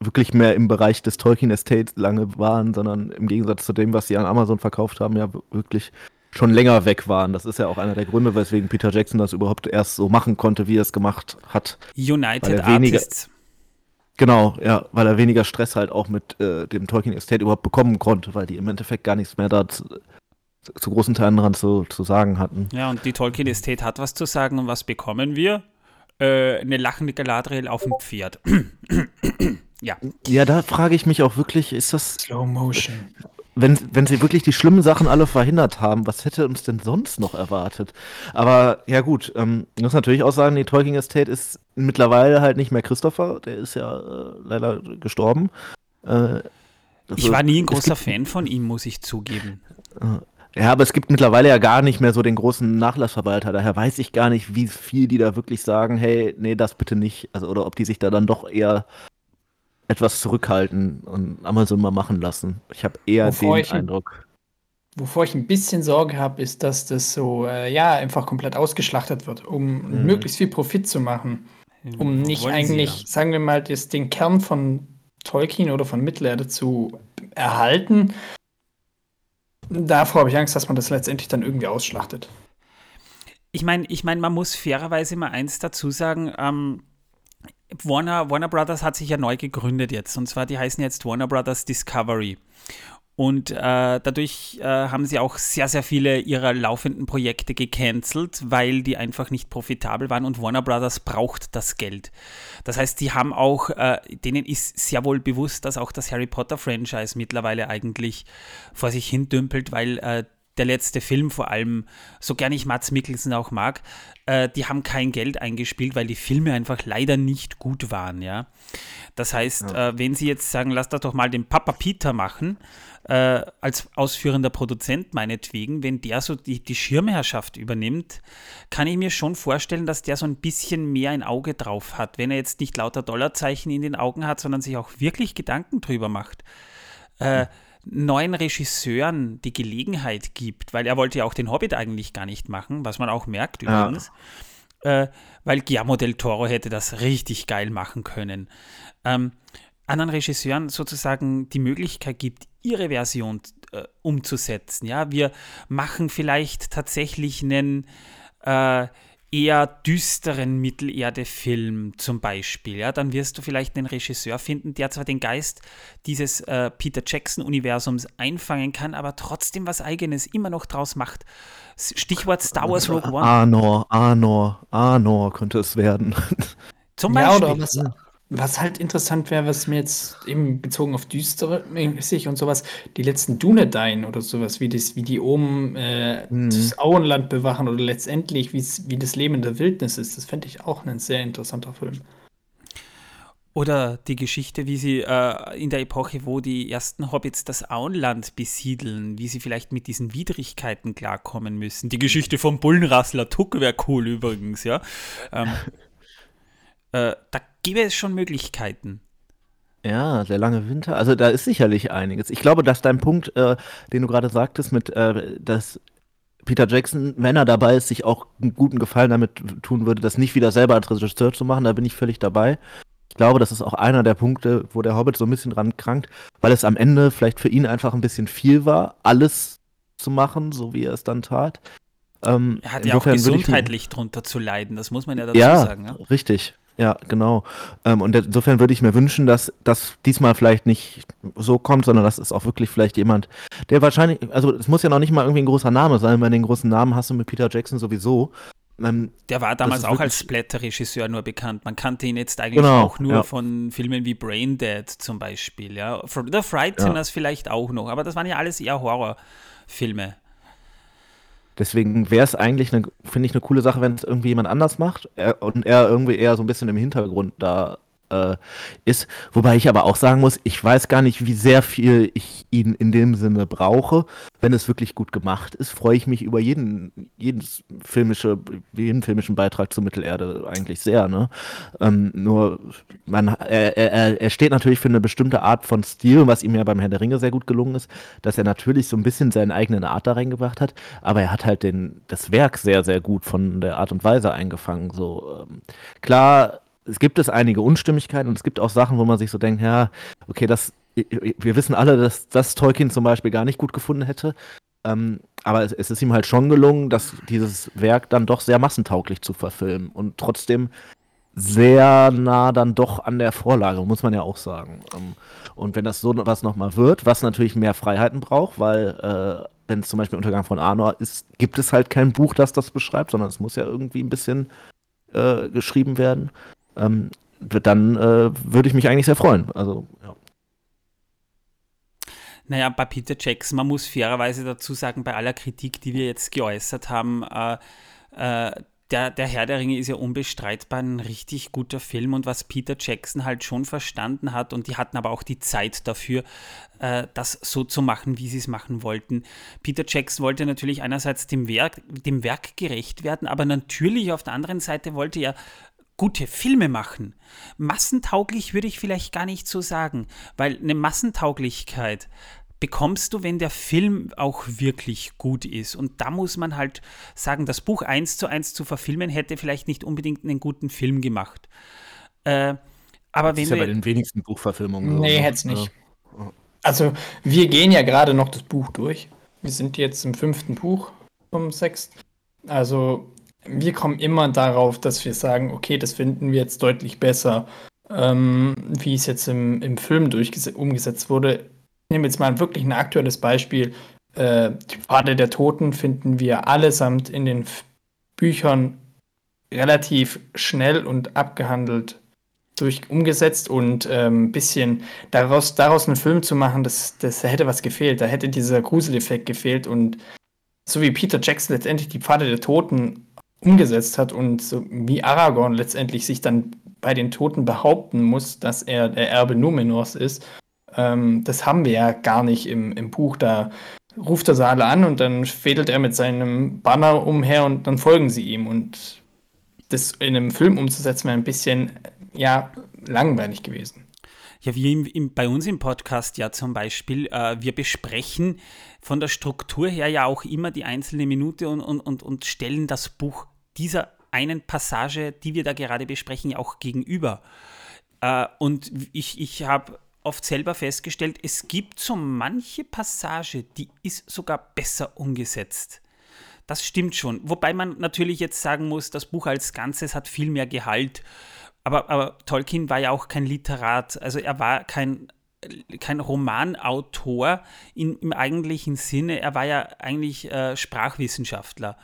wirklich mehr im Bereich des Tolkien Estates lange waren, sondern im Gegensatz zu dem, was sie an Amazon verkauft haben, ja wirklich schon länger weg waren. Das ist ja auch einer der Gründe, weswegen Peter Jackson das überhaupt erst so machen konnte, wie er es gemacht hat. United Artists. Genau, ja, weil er weniger Stress halt auch mit äh, dem Tolkien Estate überhaupt bekommen konnte, weil die im Endeffekt gar nichts mehr da zu, zu großen Teilen dran zu, zu sagen hatten. Ja, und die Tolkien Estate hat was zu sagen und was bekommen wir? Äh, eine lachende Galadriel auf dem Pferd. *clears throat* ja. Ja, da frage ich mich auch wirklich, ist das. Slow Motion wenn, wenn sie wirklich die schlimmen Sachen alle verhindert haben, was hätte uns denn sonst noch erwartet? Aber ja gut, ähm, ich muss natürlich auch sagen, die Tolkien Estate ist mittlerweile halt nicht mehr Christopher, der ist ja äh, leider gestorben. Äh, ich war nie ein großer Fan von ihm, muss ich zugeben. Äh, ja, aber es gibt mittlerweile ja gar nicht mehr so den großen Nachlassverwalter. Daher weiß ich gar nicht, wie viel die da wirklich sagen, hey, nee, das bitte nicht. Also, oder ob die sich da dann doch eher etwas zurückhalten und Amazon mal machen lassen. Ich habe eher Wovor den Eindruck. Wovor ich ein bisschen Sorge habe, ist, dass das so, äh, ja, einfach komplett ausgeschlachtet wird, um mhm. möglichst viel Profit zu machen. Um nicht eigentlich, ja. sagen wir mal, das, den Kern von Tolkien oder von Mittelerde zu erhalten. Davor habe ich Angst, dass man das letztendlich dann irgendwie ausschlachtet. Ich meine, ich mein, man muss fairerweise mal eins dazu sagen, ähm, Warner, Warner Brothers hat sich ja neu gegründet jetzt. Und zwar, die heißen jetzt Warner Brothers Discovery. Und äh, dadurch äh, haben sie auch sehr, sehr viele ihrer laufenden Projekte gecancelt, weil die einfach nicht profitabel waren und Warner Brothers braucht das Geld. Das heißt, die haben auch, äh, denen ist sehr wohl bewusst, dass auch das Harry Potter Franchise mittlerweile eigentlich vor sich hin dümpelt, weil äh, der letzte Film vor allem, so gern ich Mats Mikkelsen auch mag, äh, die haben kein Geld eingespielt, weil die Filme einfach leider nicht gut waren, ja. Das heißt, ja. äh, wenn sie jetzt sagen, lass das doch mal den Papa Peter machen, äh, als ausführender Produzent meinetwegen, wenn der so die, die Schirmherrschaft übernimmt, kann ich mir schon vorstellen, dass der so ein bisschen mehr ein Auge drauf hat, wenn er jetzt nicht lauter Dollarzeichen in den Augen hat, sondern sich auch wirklich Gedanken drüber macht. Äh, neuen Regisseuren die Gelegenheit gibt, weil er wollte ja auch den Hobbit eigentlich gar nicht machen, was man auch merkt übrigens, ja. äh, weil Guillermo del Toro hätte das richtig geil machen können. Ähm, anderen Regisseuren sozusagen die Möglichkeit gibt, ihre Version äh, umzusetzen. Ja, wir machen vielleicht tatsächlich einen äh, eher düsteren Mittelerde-Film zum Beispiel, ja, dann wirst du vielleicht einen Regisseur finden, der zwar den Geist dieses äh, Peter Jackson-Universums einfangen kann, aber trotzdem was Eigenes immer noch draus macht. Stichwort Star Wars Rogue One. Arnor, Arnor, Arnor könnte es werden. Zum Beispiel. Ja, oder was, was halt interessant wäre, was mir jetzt eben bezogen auf düstere mäßig und sowas, die letzten Dunedain oder sowas, wie, das, wie die oben äh, mhm. das Auenland bewachen oder letztendlich wie das Leben in der Wildnis ist, das fände ich auch ein sehr interessanter Film. Oder die Geschichte, wie sie äh, in der Epoche, wo die ersten Hobbits das Auenland besiedeln, wie sie vielleicht mit diesen Widrigkeiten klarkommen müssen. Die Geschichte vom Bullenrassler Tuck wäre cool übrigens, ja. Ähm, *laughs* äh, da gäbe es schon Möglichkeiten. Ja, der lange Winter. Also da ist sicherlich einiges. Ich glaube, dass dein Punkt, äh, den du gerade sagtest, mit äh, dass Peter Jackson, wenn er dabei ist, sich auch einen guten Gefallen damit tun würde, das nicht wieder selber als Regisseur zu machen, da bin ich völlig dabei. Ich glaube, das ist auch einer der Punkte, wo der Hobbit so ein bisschen dran krankt, weil es am Ende vielleicht für ihn einfach ein bisschen viel war, alles zu machen, so wie er es dann tat. Ähm, er hat ja auch gesundheitlich drunter zu leiden, das muss man ja dazu ja, sagen. Ja, richtig. Ja, genau. Ähm, und insofern würde ich mir wünschen, dass das diesmal vielleicht nicht so kommt, sondern dass es auch wirklich vielleicht jemand, der wahrscheinlich, also es muss ja noch nicht mal irgendwie ein großer Name sein, weil den großen Namen hast du mit Peter Jackson sowieso. Ähm, der war damals auch als Splatter-Regisseur nur bekannt. Man kannte ihn jetzt eigentlich genau, auch nur ja. von Filmen wie Brain Dead zum Beispiel. Ja. The Frighteners ja. vielleicht auch noch, aber das waren ja alles eher Horrorfilme. Deswegen wäre es eigentlich, finde ich, eine coole Sache, wenn es irgendwie jemand anders macht er, und er irgendwie eher so ein bisschen im Hintergrund da äh, ist. Wobei ich aber auch sagen muss, ich weiß gar nicht, wie sehr viel ich ihn in dem Sinne brauche. Wenn es wirklich gut gemacht ist, freue ich mich über jeden, jeden, filmische, jeden filmischen Beitrag zur Mittelerde eigentlich sehr. Ne? Ähm, nur, man, er, er, er steht natürlich für eine bestimmte Art von Stil, was ihm ja beim Herr der Ringe sehr gut gelungen ist, dass er natürlich so ein bisschen seine eigene Art da reingebracht hat, aber er hat halt den, das Werk sehr, sehr gut von der Art und Weise eingefangen. So, ähm, klar, es gibt es einige Unstimmigkeiten und es gibt auch Sachen, wo man sich so denkt, ja, okay, das, wir wissen alle, dass das Tolkien zum Beispiel gar nicht gut gefunden hätte. Ähm, aber es, es, ist ihm halt schon gelungen, dass dieses Werk dann doch sehr massentauglich zu verfilmen und trotzdem sehr nah dann doch an der Vorlage, muss man ja auch sagen. Ähm, und wenn das so was nochmal wird, was natürlich mehr Freiheiten braucht, weil äh, wenn es zum Beispiel Untergang von Arnor ist, gibt es halt kein Buch, das das beschreibt, sondern es muss ja irgendwie ein bisschen äh, geschrieben werden ähm, dann äh, würde ich mich eigentlich sehr freuen. Also, ja. Naja, bei Peter Jackson, man muss fairerweise dazu sagen, bei aller Kritik, die wir jetzt geäußert haben, äh, äh, der, der Herr der Ringe ist ja unbestreitbar ein richtig guter Film und was Peter Jackson halt schon verstanden hat und die hatten aber auch die Zeit dafür, äh, das so zu machen, wie sie es machen wollten. Peter Jackson wollte natürlich einerseits dem Werk, dem Werk gerecht werden, aber natürlich auf der anderen Seite wollte er gute Filme machen. Massentauglich würde ich vielleicht gar nicht so sagen, weil eine Massentauglichkeit bekommst du, wenn der Film auch wirklich gut ist. Und da muss man halt sagen, das Buch eins zu eins zu verfilmen, hätte vielleicht nicht unbedingt einen guten Film gemacht. Äh, aber das wenn ist ja bei den wenigsten Buchverfilmungen. Nee, hätte es nicht. Also, wir gehen ja gerade noch das Buch durch. Wir sind jetzt im fünften Buch vom sechsten. Also, wir kommen immer darauf, dass wir sagen, okay, das finden wir jetzt deutlich besser, ähm, wie es jetzt im, im Film umgesetzt wurde. Ich nehme jetzt mal wirklich ein aktuelles Beispiel. Äh, die Pfade der Toten finden wir allesamt in den F Büchern relativ schnell und abgehandelt durch umgesetzt und ein ähm, bisschen daraus, daraus einen Film zu machen, das, das hätte was gefehlt. Da hätte dieser Gruseleffekt gefehlt und so wie Peter Jackson letztendlich die Pfade der Toten umgesetzt hat und so wie Aragorn letztendlich sich dann bei den Toten behaupten muss, dass er der Erbe Numenors ist, ähm, das haben wir ja gar nicht im, im Buch. Da ruft er sie alle an und dann fädelt er mit seinem Banner umher und dann folgen sie ihm. Und das in einem Film umzusetzen wäre ein bisschen, ja, langweilig gewesen. Ja, wie im, im, bei uns im Podcast ja zum Beispiel, äh, wir besprechen von der Struktur her ja auch immer die einzelne Minute und, und, und, und stellen das Buch dieser einen Passage, die wir da gerade besprechen, auch gegenüber. Äh, und ich, ich habe oft selber festgestellt, es gibt so manche Passage, die ist sogar besser umgesetzt. Das stimmt schon. Wobei man natürlich jetzt sagen muss, das Buch als Ganzes hat viel mehr Gehalt. Aber, aber Tolkien war ja auch kein Literat, also er war kein, kein Romanautor in, im eigentlichen Sinne, er war ja eigentlich äh, Sprachwissenschaftler.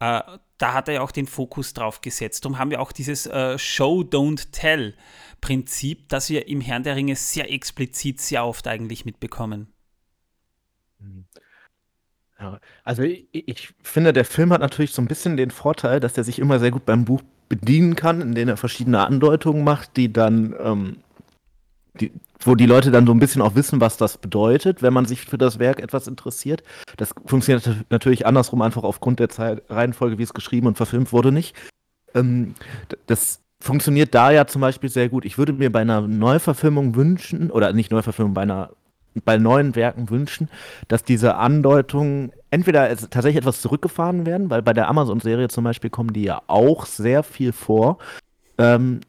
Da hat er ja auch den Fokus drauf gesetzt. Darum haben wir auch dieses äh, Show, Don't Tell Prinzip, das wir im Herrn der Ringe sehr explizit, sehr oft eigentlich mitbekommen. Ja, also ich, ich, finde, der Film hat natürlich so ein bisschen den Vorteil, dass er sich immer sehr gut beim Buch bedienen kann, in denen er verschiedene Andeutungen macht, die dann ähm, die, wo die Leute dann so ein bisschen auch wissen, was das bedeutet, wenn man sich für das Werk etwas interessiert. Das funktioniert natürlich andersrum, einfach aufgrund der Zeit, Reihenfolge, wie es geschrieben und verfilmt wurde, nicht. Ähm, das funktioniert da ja zum Beispiel sehr gut. Ich würde mir bei einer Neuverfilmung wünschen, oder nicht Neuverfilmung, bei einer bei neuen Werken wünschen, dass diese Andeutungen entweder tatsächlich etwas zurückgefahren werden, weil bei der Amazon-Serie zum Beispiel kommen die ja auch sehr viel vor. Ähm,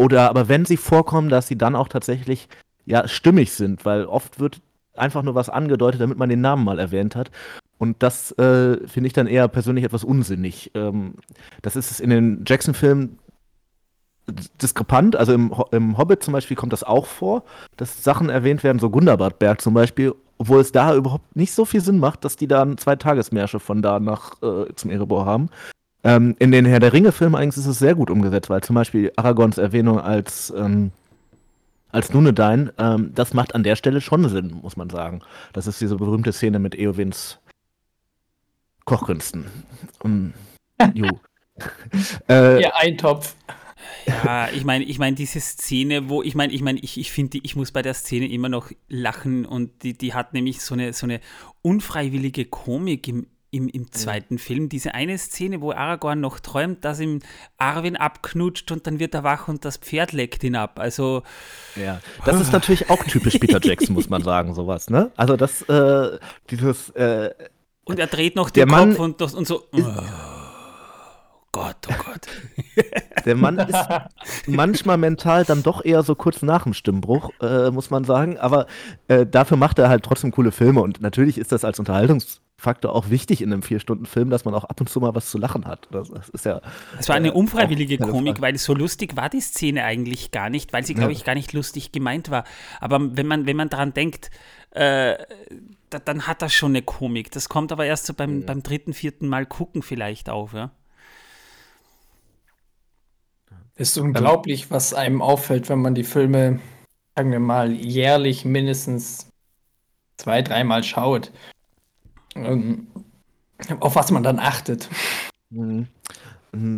oder aber wenn sie vorkommen, dass sie dann auch tatsächlich ja stimmig sind, weil oft wird einfach nur was angedeutet, damit man den Namen mal erwähnt hat. Und das äh, finde ich dann eher persönlich etwas unsinnig. Ähm, das ist in den Jackson-Filmen diskrepant. Also im, im, Hobbit zum Beispiel kommt das auch vor, dass Sachen erwähnt werden, so Gundabadberg zum Beispiel, obwohl es da überhaupt nicht so viel Sinn macht, dass die dann zwei Tagesmärsche von da nach äh, zum Erebor haben. Ähm, in den Herr der Ringe-Filmen eigentlich ist es sehr gut umgesetzt, weil zum Beispiel Aragons Erwähnung als, ähm, als Nunedain, ähm, das macht an der Stelle schon Sinn, muss man sagen. Das ist diese berühmte Szene mit Eowins Kochkünsten. Um, jo. *laughs* äh, ja, Eintopf. Ja, ich meine, ich meine, diese Szene, wo, ich meine, ich meine, ich, ich finde, ich muss bei der Szene immer noch lachen und die, die hat nämlich so eine, so eine unfreiwillige Komik im, im, im zweiten ja. Film. Diese eine Szene, wo Aragorn noch träumt, dass ihm Arwen abknutscht und dann wird er wach und das Pferd leckt ihn ab. Also. Ja, das ist natürlich auch typisch Peter Jackson, muss man *laughs* sagen, sowas, ne? Also das, äh, dieses. Äh, und er dreht noch den Kopf und, und so. Ist, oh. Gott, oh Gott. *laughs* Der Mann ist manchmal mental dann doch eher so kurz nach dem Stimmbruch, äh, muss man sagen. Aber äh, dafür macht er halt trotzdem coole Filme. Und natürlich ist das als Unterhaltungsfaktor auch wichtig in einem Vier-Stunden-Film, dass man auch ab und zu mal was zu lachen hat. Das, das ist ja. Es war eine äh, unfreiwillige Komik, Frage. weil so lustig war die Szene eigentlich gar nicht, weil sie, glaube ich, gar nicht lustig gemeint war. Aber wenn man, wenn man daran denkt, äh, da, dann hat das schon eine Komik. Das kommt aber erst so beim, ja. beim dritten, vierten Mal gucken vielleicht auf, ja. Ist unglaublich, was einem auffällt, wenn man die Filme, sagen wir mal, jährlich mindestens zwei, dreimal schaut. Ähm, auf was man dann achtet. Mhm.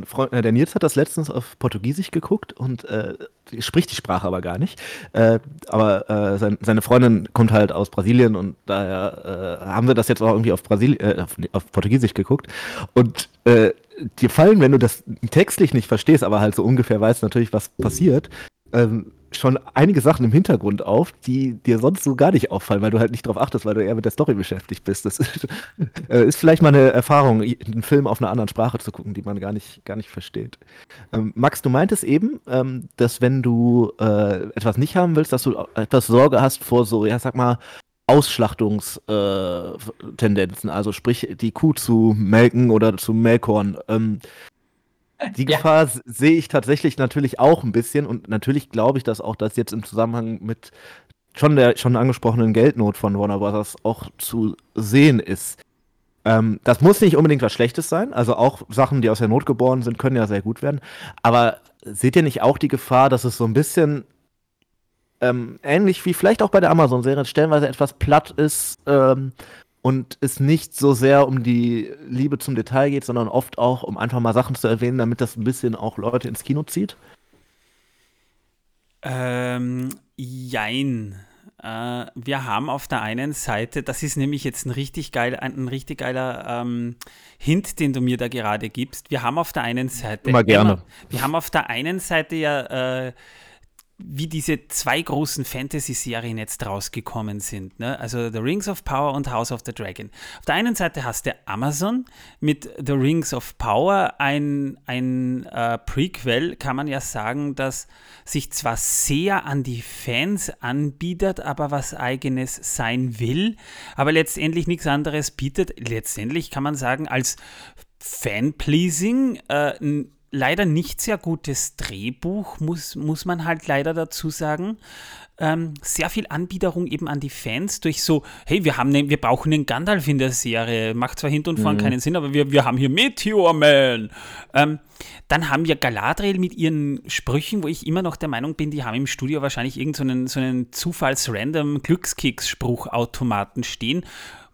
Freund, äh, der Nils hat das letztens auf Portugiesisch geguckt und äh, spricht die Sprache aber gar nicht. Äh, aber äh, sein, seine Freundin kommt halt aus Brasilien und daher äh, haben wir das jetzt auch irgendwie auf, Brasil äh, auf, auf Portugiesisch geguckt. Und dir fallen, wenn du das textlich nicht verstehst, aber halt so ungefähr weißt natürlich, was passiert, ähm, schon einige Sachen im Hintergrund auf, die dir sonst so gar nicht auffallen, weil du halt nicht drauf achtest, weil du eher mit der Story beschäftigt bist. Das ist, *laughs* äh, ist vielleicht mal eine Erfahrung, einen Film auf einer anderen Sprache zu gucken, die man gar nicht, gar nicht versteht. Ähm, Max, du meintest eben, ähm, dass wenn du äh, etwas nicht haben willst, dass du etwas Sorge hast vor so, ja, sag mal, Ausschlachtungstendenzen, äh, also sprich die Kuh zu melken oder zu Melkhorn. Ähm, die ja. Gefahr sehe ich tatsächlich natürlich auch ein bisschen und natürlich glaube ich, dass auch das jetzt im Zusammenhang mit schon der schon angesprochenen Geldnot von Warner Bros. auch zu sehen ist. Ähm, das muss nicht unbedingt was Schlechtes sein, also auch Sachen, die aus der Not geboren sind, können ja sehr gut werden. Aber seht ihr nicht auch die Gefahr, dass es so ein bisschen ähm, ähnlich wie vielleicht auch bei der Amazon-Serie stellenweise etwas platt ist ähm, und es nicht so sehr um die Liebe zum Detail geht, sondern oft auch um einfach mal Sachen zu erwähnen, damit das ein bisschen auch Leute ins Kino zieht? Ähm, jein. Äh, wir haben auf der einen Seite, das ist nämlich jetzt ein richtig, geil, ein, ein richtig geiler ähm, Hint, den du mir da gerade gibst. Wir haben auf der einen Seite. Immer gerne. Immer, wir haben auf der einen Seite ja äh, wie diese zwei großen Fantasy-Serien jetzt rausgekommen sind. Ne? Also The Rings of Power und House of the Dragon. Auf der einen Seite hast du Amazon mit The Rings of Power, ein, ein äh, Prequel, kann man ja sagen, das sich zwar sehr an die Fans anbietet, aber was eigenes sein will, aber letztendlich nichts anderes bietet. Letztendlich kann man sagen, als Fan-Pleasing äh, leider nicht sehr gutes Drehbuch, muss, muss man halt leider dazu sagen. Ähm, sehr viel Anbiederung eben an die Fans durch so, hey, wir, haben ne, wir brauchen einen Gandalf in der Serie. Macht zwar hinten und vorn mhm. keinen Sinn, aber wir, wir haben hier Meteor Man. Ähm, dann haben wir Galadriel mit ihren Sprüchen, wo ich immer noch der Meinung bin, die haben im Studio wahrscheinlich irgendeinen so einen, so einen Zufalls-random Glückskeks-Spruchautomaten stehen.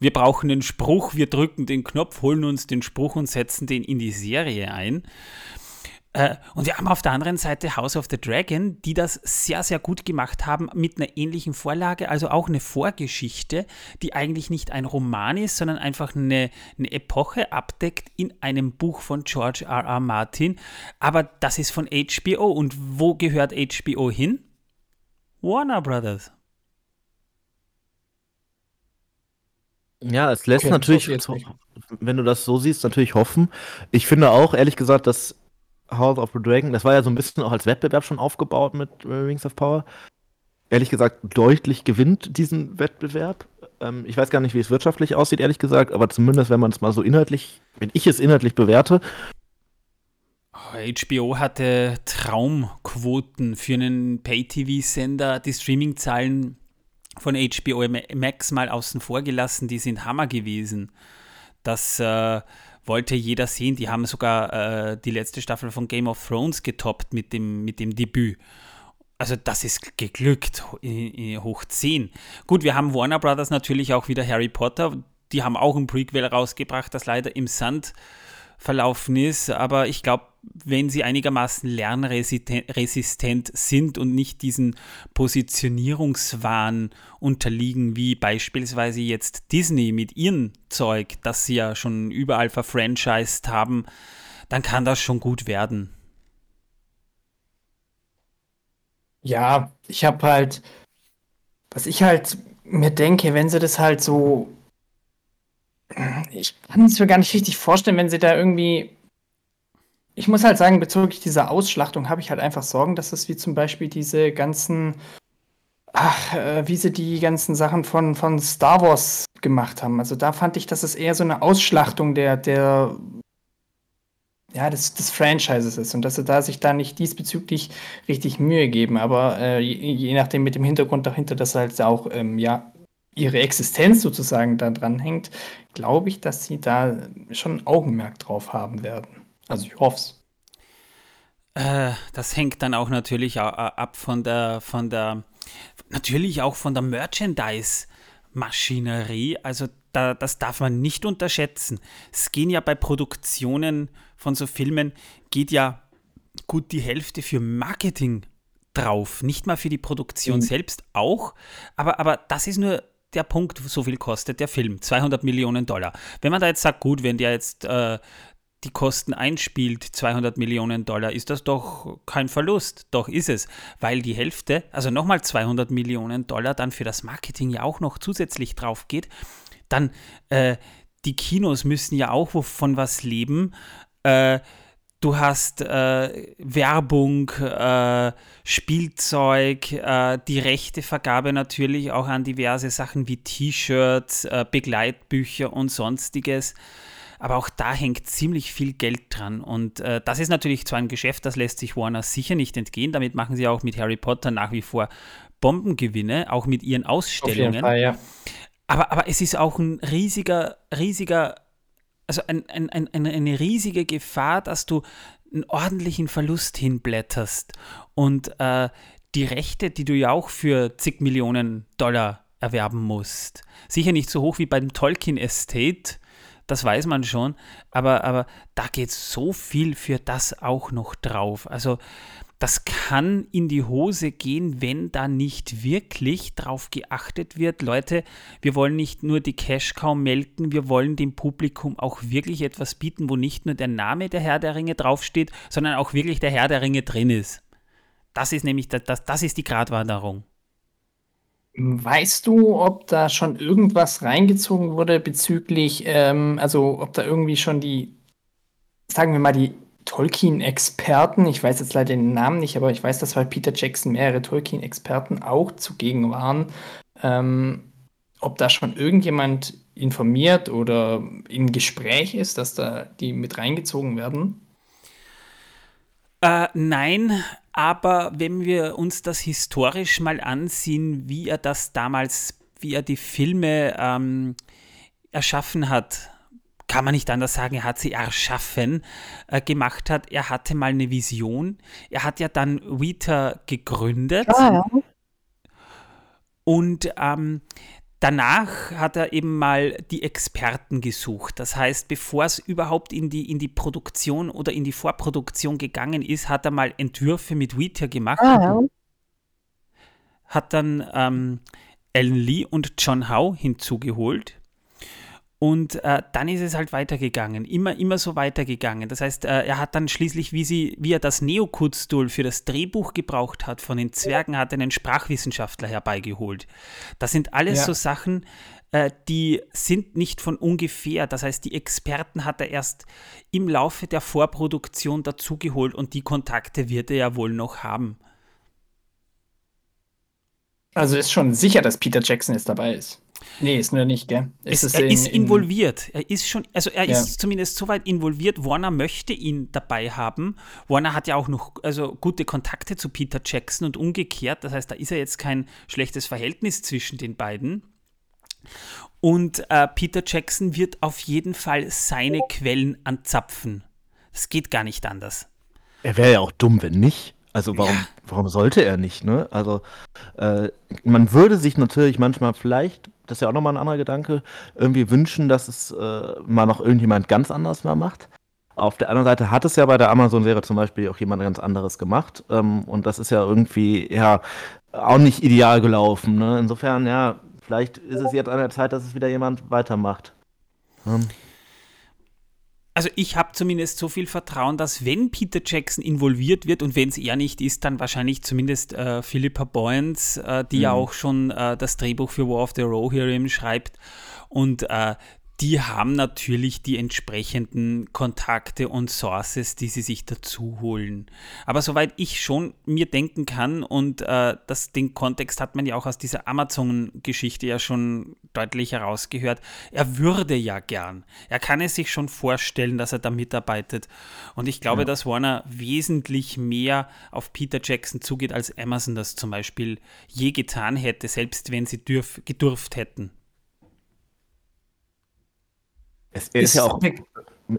Wir brauchen einen Spruch, wir drücken den Knopf, holen uns den Spruch und setzen den in die Serie ein. Äh, und wir haben auf der anderen Seite House of the Dragon, die das sehr, sehr gut gemacht haben mit einer ähnlichen Vorlage, also auch eine Vorgeschichte, die eigentlich nicht ein Roman ist, sondern einfach eine, eine Epoche abdeckt in einem Buch von George R. R. Martin. Aber das ist von HBO. Und wo gehört HBO hin? Warner Brothers. Ja, es lässt okay, natürlich, wenn du das so siehst, natürlich hoffen. Ich finde auch, ehrlich gesagt, dass House of the Dragon, das war ja so ein bisschen auch als Wettbewerb schon aufgebaut mit Rings of Power. Ehrlich gesagt, deutlich gewinnt diesen Wettbewerb. Ähm, ich weiß gar nicht, wie es wirtschaftlich aussieht, ehrlich gesagt, aber zumindest, wenn man es mal so inhaltlich, wenn ich es inhaltlich bewerte. HBO hatte Traumquoten für einen Pay-TV-Sender. Die Streaming-Zahlen von HBO Max mal außen vor gelassen, die sind Hammer gewesen. Das äh, wollte jeder sehen. Die haben sogar äh, die letzte Staffel von Game of Thrones getoppt mit dem, mit dem Debüt. Also das ist geglückt, hoch 10. Gut, wir haben Warner Brothers natürlich auch wieder Harry Potter. Die haben auch ein Prequel rausgebracht, das leider im Sand verlaufen ist. Aber ich glaube, wenn sie einigermaßen lernresistent sind und nicht diesen Positionierungswahn unterliegen, wie beispielsweise jetzt Disney mit ihrem Zeug, das sie ja schon überall verfranchised haben, dann kann das schon gut werden. Ja, ich habe halt, was ich halt mir denke, wenn sie das halt so, ich kann es mir gar nicht richtig vorstellen, wenn sie da irgendwie ich muss halt sagen, bezüglich dieser Ausschlachtung habe ich halt einfach Sorgen, dass es wie zum Beispiel diese ganzen, ach, äh, wie sie die ganzen Sachen von, von Star Wars gemacht haben. Also da fand ich, dass es eher so eine Ausschlachtung der, der ja, des, des Franchises ist und dass sie da sich da nicht diesbezüglich richtig Mühe geben. Aber äh, je, je, nachdem mit dem Hintergrund dahinter, dass halt auch ähm, ja, ihre Existenz sozusagen da dran hängt, glaube ich, dass sie da schon Augenmerk drauf haben werden. Also ich hoffe es. Äh, das hängt dann auch natürlich ab von der, von der, natürlich auch von der Merchandise-Maschinerie. Also da, das darf man nicht unterschätzen. Es gehen ja bei Produktionen von so Filmen, geht ja gut die Hälfte für Marketing drauf. Nicht mal für die Produktion mhm. selbst auch. Aber, aber das ist nur der Punkt, so viel kostet der Film. 200 Millionen Dollar. Wenn man da jetzt sagt, gut, wenn der jetzt äh, die Kosten einspielt, 200 Millionen Dollar, ist das doch kein Verlust. Doch ist es, weil die Hälfte, also nochmal 200 Millionen Dollar dann für das Marketing ja auch noch zusätzlich drauf geht. Dann äh, die Kinos müssen ja auch von was leben. Äh, du hast äh, Werbung, äh, Spielzeug, äh, die Rechtevergabe natürlich auch an diverse Sachen wie T-Shirts, äh, Begleitbücher und sonstiges. Aber auch da hängt ziemlich viel Geld dran. Und äh, das ist natürlich zwar ein Geschäft, das lässt sich Warner sicher nicht entgehen. Damit machen sie auch mit Harry Potter nach wie vor Bombengewinne, auch mit ihren Ausstellungen. Fall, ja. aber, aber es ist auch ein riesiger, riesiger, also ein, ein, ein, eine riesige Gefahr, dass du einen ordentlichen Verlust hinblätterst. Und äh, die Rechte, die du ja auch für zig Millionen Dollar erwerben musst, sicher nicht so hoch wie beim Tolkien Estate, das weiß man schon, aber, aber da geht so viel für das auch noch drauf. Also das kann in die Hose gehen, wenn da nicht wirklich drauf geachtet wird. Leute, wir wollen nicht nur die Cash kaum melken, wir wollen dem Publikum auch wirklich etwas bieten, wo nicht nur der Name der Herr der Ringe draufsteht, sondern auch wirklich der Herr der Ringe drin ist. Das ist nämlich das, das ist die Gratwanderung. Weißt du, ob da schon irgendwas reingezogen wurde bezüglich, ähm, also ob da irgendwie schon die, sagen wir mal, die Tolkien-Experten, ich weiß jetzt leider den Namen nicht, aber ich weiß, dass bei Peter Jackson mehrere Tolkien-Experten auch zugegen waren, ähm, ob da schon irgendjemand informiert oder im Gespräch ist, dass da die mit reingezogen werden? Äh, nein, aber wenn wir uns das historisch mal ansehen, wie er das damals, wie er die Filme ähm, erschaffen hat, kann man nicht anders sagen, er hat sie erschaffen, äh, gemacht hat. Er hatte mal eine Vision. Er hat ja dann Weta gegründet. Ja. Und ähm, Danach hat er eben mal die Experten gesucht. Das heißt, bevor es überhaupt in die, in die Produktion oder in die Vorproduktion gegangen ist, hat er mal Entwürfe mit Wheater gemacht. Ah, Hat dann ähm, Alan Lee und John Howe hinzugeholt. Und äh, dann ist es halt weitergegangen, immer, immer so weitergegangen. Das heißt, äh, er hat dann schließlich, wie, sie, wie er das Neokutztool für das Drehbuch gebraucht hat, von den Zwergen hat einen Sprachwissenschaftler herbeigeholt. Das sind alles ja. so Sachen, äh, die sind nicht von ungefähr. Das heißt, die Experten hat er erst im Laufe der Vorproduktion dazugeholt und die Kontakte wird er ja wohl noch haben. Also ist schon sicher, dass Peter Jackson jetzt dabei ist. Nee, ist nur nicht, gell? Ist es, er in, ist involviert. Er ist schon, also er ja. ist zumindest so weit involviert. Warner möchte ihn dabei haben. Warner hat ja auch noch also gute Kontakte zu Peter Jackson und umgekehrt. Das heißt, da ist ja jetzt kein schlechtes Verhältnis zwischen den beiden. Und äh, Peter Jackson wird auf jeden Fall seine Quellen anzapfen. Es geht gar nicht anders. Er wäre ja auch dumm, wenn nicht. Also warum, ja. warum sollte er nicht, ne? Also äh, man würde sich natürlich manchmal vielleicht das ist ja auch nochmal ein anderer Gedanke, irgendwie wünschen, dass es äh, mal noch irgendjemand ganz anders mal macht. Auf der anderen Seite hat es ja bei der Amazon-Serie zum Beispiel auch jemand ganz anderes gemacht. Ähm, und das ist ja irgendwie, ja, auch nicht ideal gelaufen. Ne? Insofern, ja, vielleicht ist es jetzt an der Zeit, dass es wieder jemand weitermacht. Hm. Also ich habe zumindest so viel Vertrauen, dass wenn Peter Jackson involviert wird und wenn es er nicht ist, dann wahrscheinlich zumindest äh, Philippa Boyens, äh, die mhm. ja auch schon äh, das Drehbuch für War of the Rohirrim schreibt und äh, die haben natürlich die entsprechenden Kontakte und Sources, die sie sich dazu holen. Aber soweit ich schon mir denken kann, und äh, das, den Kontext hat man ja auch aus dieser Amazon-Geschichte ja schon deutlich herausgehört, er würde ja gern. Er kann es sich schon vorstellen, dass er da mitarbeitet. Und ich glaube, ja. dass Warner wesentlich mehr auf Peter Jackson zugeht, als Amazon das zum Beispiel je getan hätte, selbst wenn sie dürf, gedurft hätten. Es, er ist, ist ja auch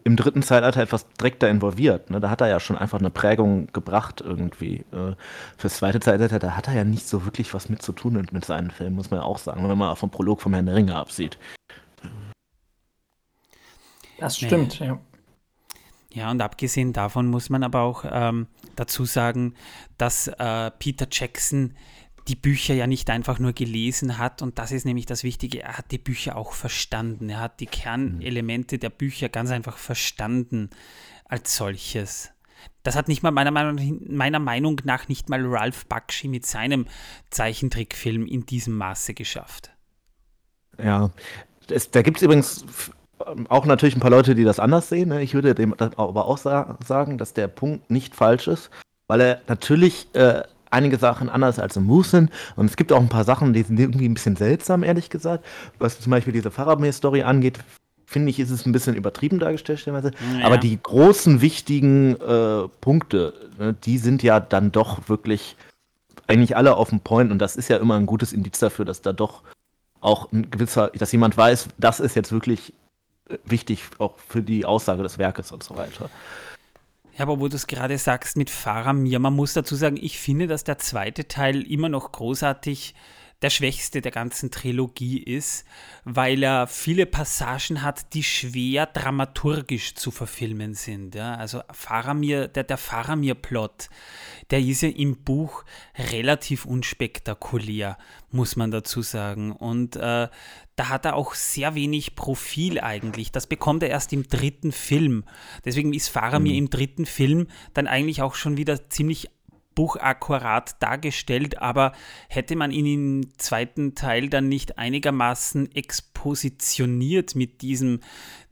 im dritten Zeitalter etwas direkter involviert. Ne? Da hat er ja schon einfach eine Prägung gebracht irgendwie. Äh, fürs zweite Zeitalter, da hat er ja nicht so wirklich was mit zu tun mit, mit seinen Filmen, muss man ja auch sagen, wenn man vom Prolog vom Herrn der Ringe absieht. Das stimmt, nee. ja. Ja, und abgesehen davon muss man aber auch ähm, dazu sagen, dass äh, Peter Jackson die Bücher ja nicht einfach nur gelesen hat und das ist nämlich das Wichtige, er hat die Bücher auch verstanden. Er hat die Kernelemente der Bücher ganz einfach verstanden als solches. Das hat nicht mal meiner Meinung, meiner Meinung nach nicht mal Ralph Bakshi mit seinem Zeichentrickfilm in diesem Maße geschafft. Ja, es, da gibt es übrigens auch natürlich ein paar Leute, die das anders sehen. Ne? Ich würde dem aber auch sagen, dass der Punkt nicht falsch ist, weil er natürlich äh, einige Sachen anders als im Moose sind. Und es gibt auch ein paar Sachen, die sind irgendwie ein bisschen seltsam, ehrlich gesagt. Was zum Beispiel diese Faramir-Story angeht, finde ich, ist es ein bisschen übertrieben dargestellt. Ja. Aber die großen, wichtigen äh, Punkte, ne, die sind ja dann doch wirklich eigentlich alle auf dem Point. Und das ist ja immer ein gutes Indiz dafür, dass da doch auch ein gewisser, dass jemand weiß, das ist jetzt wirklich äh, wichtig, auch für die Aussage des Werkes und so weiter. Ja, aber wo du es gerade sagst mit Faramir, man muss dazu sagen, ich finde, dass der zweite Teil immer noch großartig der schwächste der ganzen Trilogie ist, weil er viele Passagen hat, die schwer dramaturgisch zu verfilmen sind. Ja? Also Faramir, der, der Faramir-Plot, der ist ja im Buch relativ unspektakulär, muss man dazu sagen. Und äh, da hat er auch sehr wenig Profil eigentlich. Das bekommt er erst im dritten Film. Deswegen ist Faramir mhm. im dritten Film dann eigentlich auch schon wieder ziemlich buchakkurat dargestellt, aber hätte man ihn im zweiten Teil dann nicht einigermaßen expositioniert mit diesem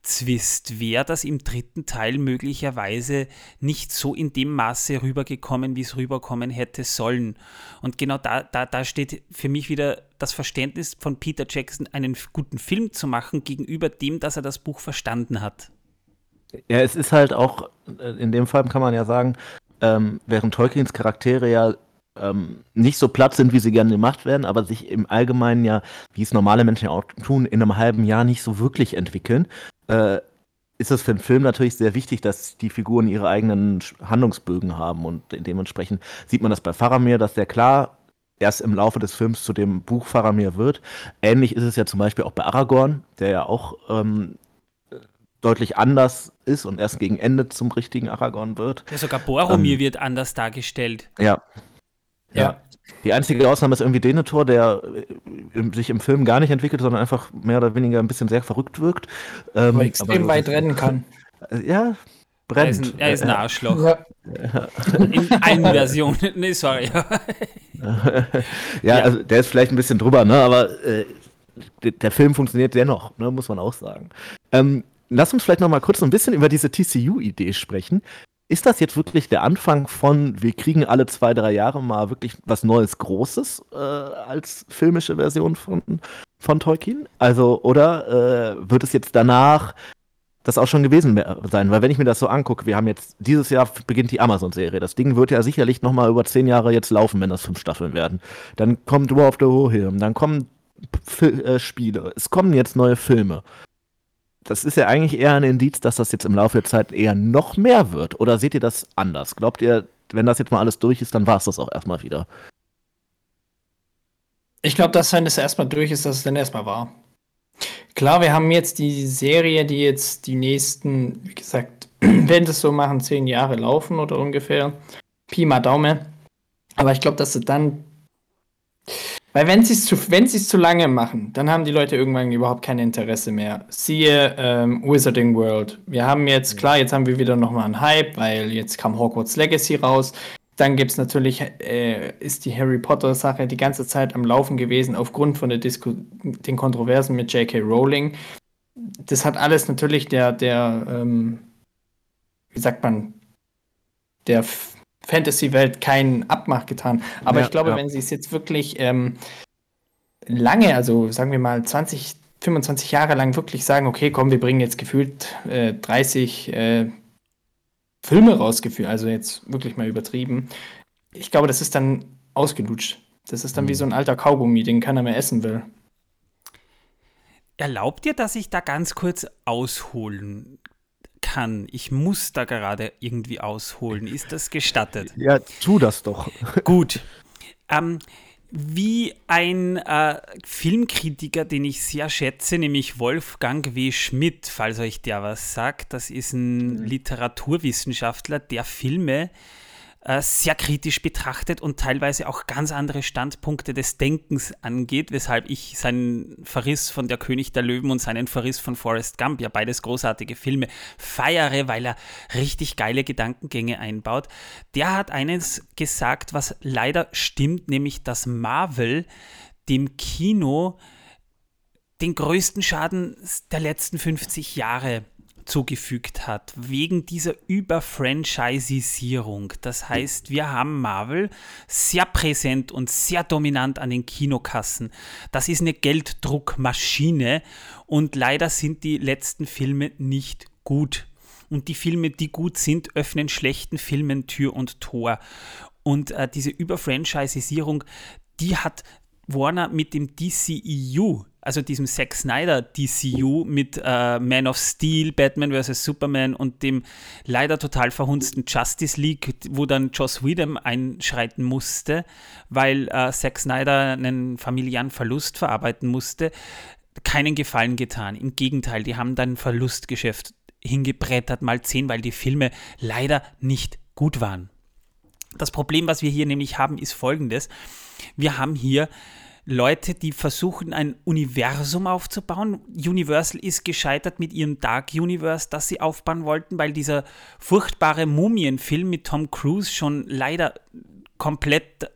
Zwist, wäre das im dritten Teil möglicherweise nicht so in dem Maße rübergekommen, wie es rüberkommen hätte sollen. Und genau da, da, da steht für mich wieder das Verständnis von Peter Jackson, einen guten Film zu machen, gegenüber dem, dass er das Buch verstanden hat. Ja, es ist halt auch, äh, in dem Fall kann man ja sagen, ähm, während Tolkiens Charaktere ja ähm, nicht so platt sind, wie sie gerne gemacht werden, aber sich im Allgemeinen ja, wie es normale Menschen auch tun, in einem halben Jahr nicht so wirklich entwickeln, äh, ist es für einen Film natürlich sehr wichtig, dass die Figuren ihre eigenen Handlungsbögen haben und dementsprechend sieht man das bei Faramir, dass der klar erst im Laufe des Films zu dem Buch Faramir wird. Ähnlich ist es ja zum Beispiel auch bei Aragorn, der ja auch ähm, deutlich anders ist und erst gegen Ende zum richtigen Aragorn wird. Ja, sogar Boromir ähm, wird anders dargestellt. Ja. Ja. Die einzige Ausnahme ist irgendwie Denethor, der äh, sich im Film gar nicht entwickelt, sondern einfach mehr oder weniger ein bisschen sehr verrückt wirkt. Ähm, aber extrem aber, weit rennen kann. Ja, brennt. Er ist ein, er ist ein Arschloch. Ja. *laughs* In einer Version. nee, sorry. *laughs* ja, ja, also der ist vielleicht ein bisschen drüber, ne? aber äh, der Film funktioniert dennoch, ne? muss man auch sagen. Ähm, lass uns vielleicht noch mal kurz so ein bisschen über diese TCU-Idee sprechen. Ist das jetzt wirklich der Anfang von, wir kriegen alle zwei, drei Jahre mal wirklich was Neues, Großes äh, als filmische Version von, von Tolkien? Also, oder äh, wird es jetzt danach das auch schon gewesen sein? Weil wenn ich mir das so angucke, wir haben jetzt, dieses Jahr beginnt die Amazon-Serie. Das Ding wird ja sicherlich noch mal über zehn Jahre jetzt laufen, wenn das fünf Staffeln werden. Dann kommt War of the Rohirrim, dann kommen F äh, Spiele, es kommen jetzt neue Filme das ist ja eigentlich eher ein Indiz, dass das jetzt im Laufe der Zeit eher noch mehr wird. Oder seht ihr das anders? Glaubt ihr, wenn das jetzt mal alles durch ist, dann war es das auch erstmal wieder? Ich glaube, dass wenn es erstmal durch ist, dass es dann erstmal war. Klar, wir haben jetzt die Serie, die jetzt die nächsten, wie gesagt, *clears throat* werden das so machen, zehn Jahre laufen oder ungefähr. Pi mal Daumen. Aber ich glaube, dass sie dann. Weil wenn sie es zu, zu lange machen, dann haben die Leute irgendwann überhaupt kein Interesse mehr. Siehe ähm, Wizarding World. Wir haben jetzt, klar, jetzt haben wir wieder nochmal einen Hype, weil jetzt kam Hogwarts Legacy raus. Dann gibt es natürlich, äh, ist die Harry Potter-Sache die ganze Zeit am Laufen gewesen, aufgrund von der Disku den Kontroversen mit J.K. Rowling. Das hat alles natürlich der, der, ähm, wie sagt man, der Fantasy-Welt keinen Abmach getan. Aber ja, ich glaube, ja. wenn sie es jetzt wirklich ähm, lange, also sagen wir mal 20, 25 Jahre lang wirklich sagen, okay, komm, wir bringen jetzt gefühlt äh, 30 äh, Filme rausgeführt, also jetzt wirklich mal übertrieben. Ich glaube, das ist dann ausgelutscht. Das ist dann mhm. wie so ein alter Kaugummi, den keiner mehr essen will. Erlaubt ihr, dass ich da ganz kurz ausholen kann? Ich muss da gerade irgendwie ausholen. Ist das gestattet? Ja, tu das doch. *laughs* Gut. Ähm, wie ein äh, Filmkritiker, den ich sehr schätze, nämlich Wolfgang W. Schmidt, falls euch der was sagt. Das ist ein mhm. Literaturwissenschaftler, der Filme sehr kritisch betrachtet und teilweise auch ganz andere Standpunkte des Denkens angeht, weshalb ich seinen Verriss von Der König der Löwen und seinen Verriss von Forrest Gump, ja beides großartige Filme, feiere, weil er richtig geile Gedankengänge einbaut. Der hat eines gesagt, was leider stimmt, nämlich dass Marvel dem Kino den größten Schaden der letzten 50 Jahre zugefügt hat, wegen dieser Überfranchisierung. Das heißt, wir haben Marvel sehr präsent und sehr dominant an den Kinokassen. Das ist eine Gelddruckmaschine und leider sind die letzten Filme nicht gut. Und die Filme, die gut sind, öffnen schlechten Filmen Tür und Tor. Und äh, diese Überfranchisierung, die hat Warner mit dem DCEU also diesem Zack Snyder DCU mit äh, Man of Steel, Batman vs. Superman und dem leider total verhunzten Justice League, wo dann Joss Whedon einschreiten musste, weil äh, Zack Snyder einen familiären Verlust verarbeiten musste, keinen Gefallen getan. Im Gegenteil, die haben dann Verlustgeschäft hingebrettert, mal zehn, weil die Filme leider nicht gut waren. Das Problem, was wir hier nämlich haben, ist folgendes. Wir haben hier Leute, die versuchen, ein Universum aufzubauen. Universal ist gescheitert mit ihrem Dark Universe, das sie aufbauen wollten, weil dieser furchtbare Mumienfilm mit Tom Cruise schon leider komplett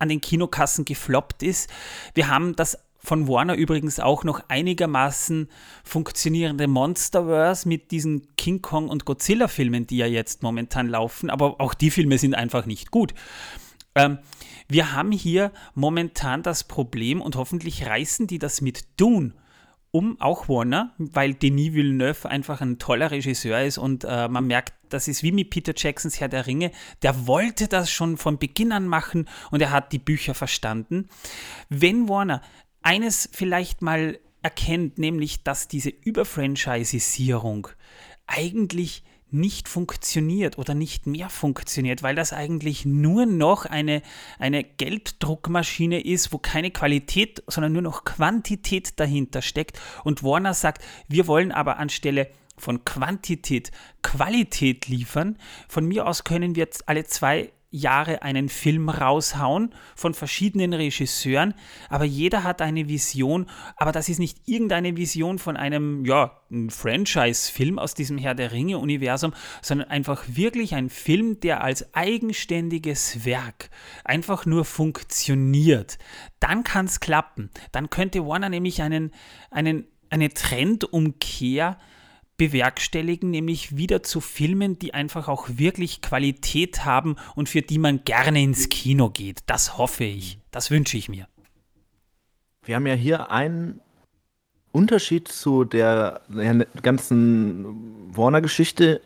an den Kinokassen gefloppt ist. Wir haben das von Warner übrigens auch noch einigermaßen funktionierende Monsterverse mit diesen King Kong und Godzilla Filmen, die ja jetzt momentan laufen, aber auch die Filme sind einfach nicht gut. Ähm, wir haben hier momentan das Problem und hoffentlich reißen die das mit Dune um, auch Warner, weil Denis Villeneuve einfach ein toller Regisseur ist und äh, man merkt, das ist wie mit Peter Jacksons Herr der Ringe. Der wollte das schon von Beginn an machen und er hat die Bücher verstanden. Wenn Warner eines vielleicht mal erkennt, nämlich dass diese Überfranchisierung eigentlich nicht funktioniert oder nicht mehr funktioniert, weil das eigentlich nur noch eine, eine Gelddruckmaschine ist, wo keine Qualität, sondern nur noch Quantität dahinter steckt. Und Warner sagt, wir wollen aber anstelle von Quantität Qualität liefern. Von mir aus können wir jetzt alle zwei Jahre einen Film raushauen von verschiedenen Regisseuren, aber jeder hat eine Vision, aber das ist nicht irgendeine Vision von einem, ja, Franchise-Film aus diesem Herr der Ringe-Universum, sondern einfach wirklich ein Film, der als eigenständiges Werk einfach nur funktioniert. Dann kann es klappen. Dann könnte Warner nämlich einen, einen, eine Trendumkehr bewerkstelligen, nämlich wieder zu Filmen, die einfach auch wirklich Qualität haben und für die man gerne ins Kino geht. Das hoffe ich. Das wünsche ich mir. Wir haben ja hier einen Unterschied zu der, ganzen Warner-Geschichte,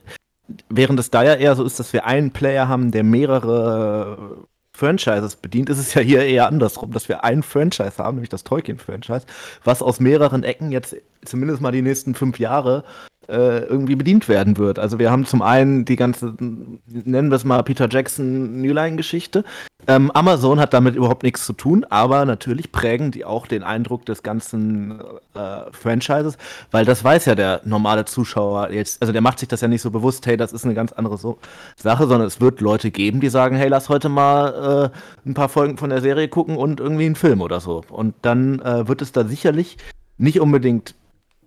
während es da ja eher so ist, dass wir einen Player haben, der mehrere Franchises bedient, ist es ja hier eher andersrum, dass wir ein Franchise haben, nämlich das Tolkien-Franchise, was aus mehreren Ecken jetzt zumindest mal die nächsten fünf Jahre äh, irgendwie bedient werden wird. Also wir haben zum einen die ganze, nennen wir es mal Peter Jackson New Line Geschichte. Ähm, Amazon hat damit überhaupt nichts zu tun, aber natürlich prägen die auch den Eindruck des ganzen äh, Franchises, weil das weiß ja der normale Zuschauer jetzt, also der macht sich das ja nicht so bewusst, hey, das ist eine ganz andere so Sache, sondern es wird Leute geben, die sagen, hey, lass heute mal äh, ein paar Folgen von der Serie gucken und irgendwie einen Film oder so. Und dann äh, wird es da sicherlich nicht unbedingt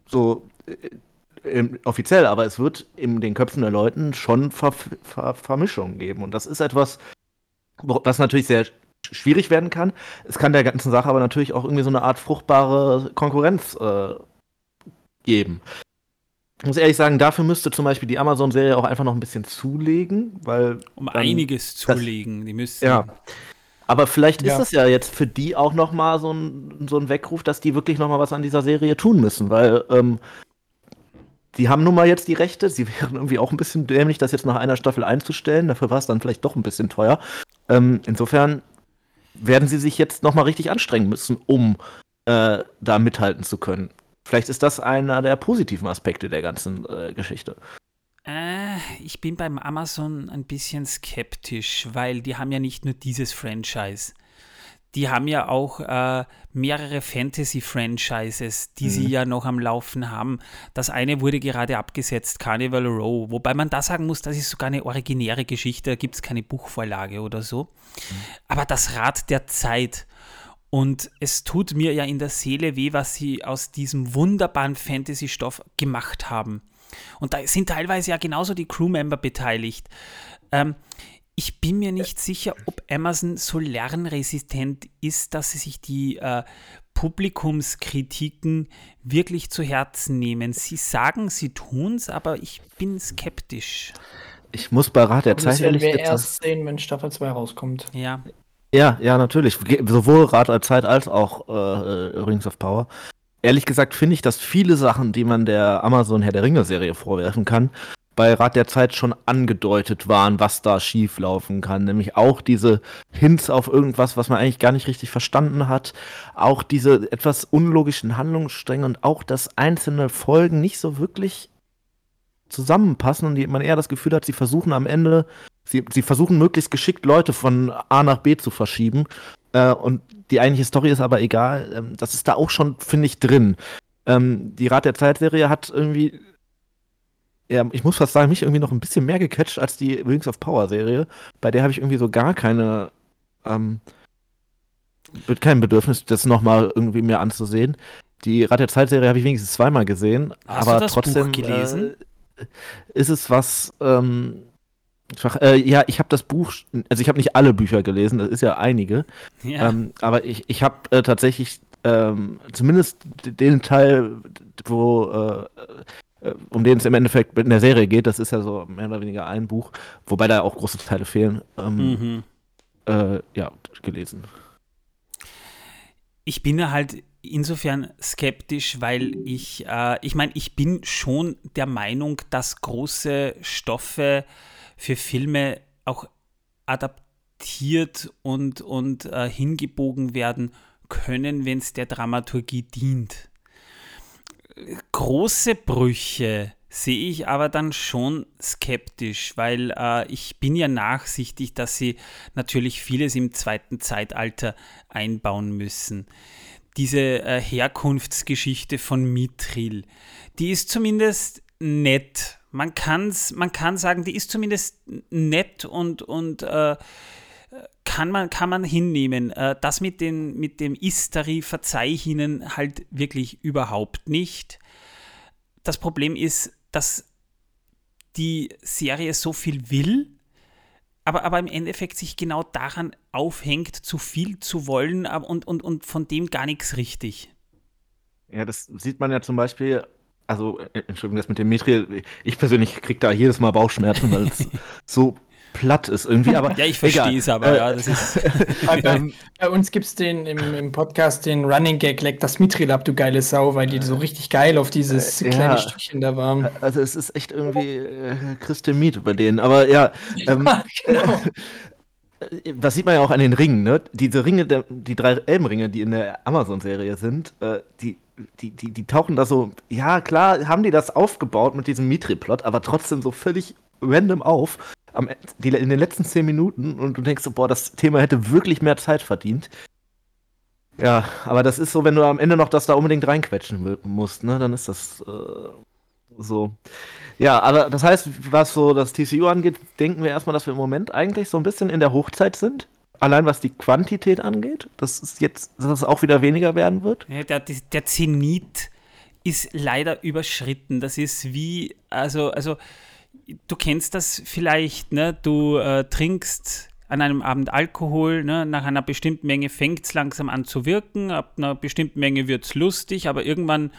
so offiziell, aber es wird in den Köpfen der Leuten schon Ver Ver Vermischungen geben. Und das ist etwas, was natürlich sehr schwierig werden kann. Es kann der ganzen Sache aber natürlich auch irgendwie so eine Art fruchtbare Konkurrenz äh, geben. Ich muss ehrlich sagen, dafür müsste zum Beispiel die Amazon-Serie auch einfach noch ein bisschen zulegen, weil. Um einiges zulegen. Das, die müssten. Ja. Aber vielleicht ja. ist es ja jetzt für die auch noch mal so ein, so ein Weckruf, dass die wirklich noch mal was an dieser Serie tun müssen, weil ähm, die haben nun mal jetzt die Rechte. Sie *laughs* wären irgendwie auch ein bisschen dämlich, das jetzt nach einer Staffel einzustellen. Dafür war es dann vielleicht doch ein bisschen teuer. Ähm, insofern werden sie sich jetzt noch mal richtig anstrengen müssen, um äh, da mithalten zu können. Vielleicht ist das einer der positiven Aspekte der ganzen äh, Geschichte. Äh, ich bin beim Amazon ein bisschen skeptisch, weil die haben ja nicht nur dieses Franchise. Die haben ja auch äh, mehrere Fantasy-Franchises, die mhm. sie ja noch am Laufen haben. Das eine wurde gerade abgesetzt, Carnival Row, wobei man da sagen muss, das ist sogar eine originäre Geschichte, da gibt es keine Buchvorlage oder so. Mhm. Aber das Rad der Zeit. Und es tut mir ja in der Seele weh, was sie aus diesem wunderbaren Fantasy-Stoff gemacht haben. Und da sind teilweise ja genauso die Crewmember beteiligt. Ähm, ich bin mir nicht sicher, ob Amazon so lernresistent ist, dass sie sich die äh, Publikumskritiken wirklich zu Herzen nehmen. Sie sagen, sie tun es, aber ich bin skeptisch. Ich muss bei Rat der Zeit ehrlich wir erst sehen, wenn Staffel 2 rauskommt. Ja. Ja, ja, natürlich. Sowohl Rat der Zeit als auch äh, Rings of Power ehrlich gesagt finde ich, dass viele Sachen, die man der Amazon Herr der Ringe-Serie vorwerfen kann, bei Rat der Zeit schon angedeutet waren, was da schief laufen kann. Nämlich auch diese Hints auf irgendwas, was man eigentlich gar nicht richtig verstanden hat. Auch diese etwas unlogischen Handlungsstränge und auch, dass einzelne Folgen nicht so wirklich zusammenpassen und man eher das Gefühl hat, sie versuchen am Ende, sie, sie versuchen möglichst geschickt Leute von A nach B zu verschieben äh, und die eigentliche Story ist aber egal. Ähm, das ist da auch schon, finde ich, drin. Ähm, die Rat der Zeit-Serie hat irgendwie, ja, ich muss fast sagen, mich irgendwie noch ein bisschen mehr gecatcht als die Rings of Power-Serie. Bei der habe ich irgendwie so gar keine, ähm, kein Bedürfnis, das nochmal irgendwie mir anzusehen. Die Rat der Zeit-Serie habe ich wenigstens zweimal gesehen, Hast aber trotzdem äh, ist es was, ähm, äh, ja, ich habe das Buch, also ich habe nicht alle Bücher gelesen, das ist ja einige. Ja. Ähm, aber ich, ich habe äh, tatsächlich ähm, zumindest den Teil, wo äh, um den es im Endeffekt in der Serie geht, das ist ja so mehr oder weniger ein Buch, wobei da auch große Teile fehlen. Ähm, mhm. Äh, ja, gelesen. Ich bin halt insofern skeptisch, weil ich, äh, ich meine, ich bin schon der Meinung, dass große Stoffe für Filme auch adaptiert und, und äh, hingebogen werden können, wenn es der Dramaturgie dient. Große Brüche sehe ich aber dann schon skeptisch, weil äh, ich bin ja nachsichtig, dass sie natürlich vieles im zweiten Zeitalter einbauen müssen. Diese äh, Herkunftsgeschichte von Mithril, die ist zumindest nett man, kann's, man kann sagen, die ist zumindest nett und, und äh, kann, man, kann man hinnehmen. Äh, das mit, den, mit dem Istari verzeih ich Ihnen halt wirklich überhaupt nicht. Das Problem ist, dass die Serie so viel will, aber, aber im Endeffekt sich genau daran aufhängt, zu viel zu wollen und, und, und von dem gar nichts richtig. Ja, das sieht man ja zum Beispiel also, äh, Entschuldigung, das mit dem Mithril, ich persönlich kriege da jedes Mal Bauchschmerzen, weil es *laughs* so platt ist irgendwie, aber. *laughs* Ja, ich verstehe es aber, äh, ja, das ist. *laughs* bei, bei, uns gibt es den im, im, Podcast den Running Gag, leck das Mithril ab, du geile Sau, weil die so richtig geil auf dieses äh, kleine ja, Stückchen da waren. Also, es ist echt irgendwie äh, Christe Miet bei denen, aber ja. Ähm, ja genau. *laughs* das sieht man ja auch an den Ringen, ne? Diese Ringe, die drei Elbenringe, die in der Amazon-Serie sind, äh, die, die, die, die tauchen da so, ja klar, haben die das aufgebaut mit diesem Mitri-Plot, aber trotzdem so völlig random auf am, die, in den letzten zehn Minuten und du denkst boah, das Thema hätte wirklich mehr Zeit verdient. Ja, aber das ist so, wenn du am Ende noch das da unbedingt reinquetschen musst, ne, dann ist das äh, so. Ja, aber das heißt, was so das TCU angeht, denken wir erstmal, dass wir im Moment eigentlich so ein bisschen in der Hochzeit sind. Allein was die Quantität angeht, dass es jetzt dass es auch wieder weniger werden wird. Ja, der, der Zenit ist leider überschritten. Das ist wie, also, also du kennst das vielleicht, ne? Du äh, trinkst an einem Abend Alkohol, ne? nach einer bestimmten Menge fängt es langsam an zu wirken, ab einer bestimmten Menge wird es lustig, aber irgendwann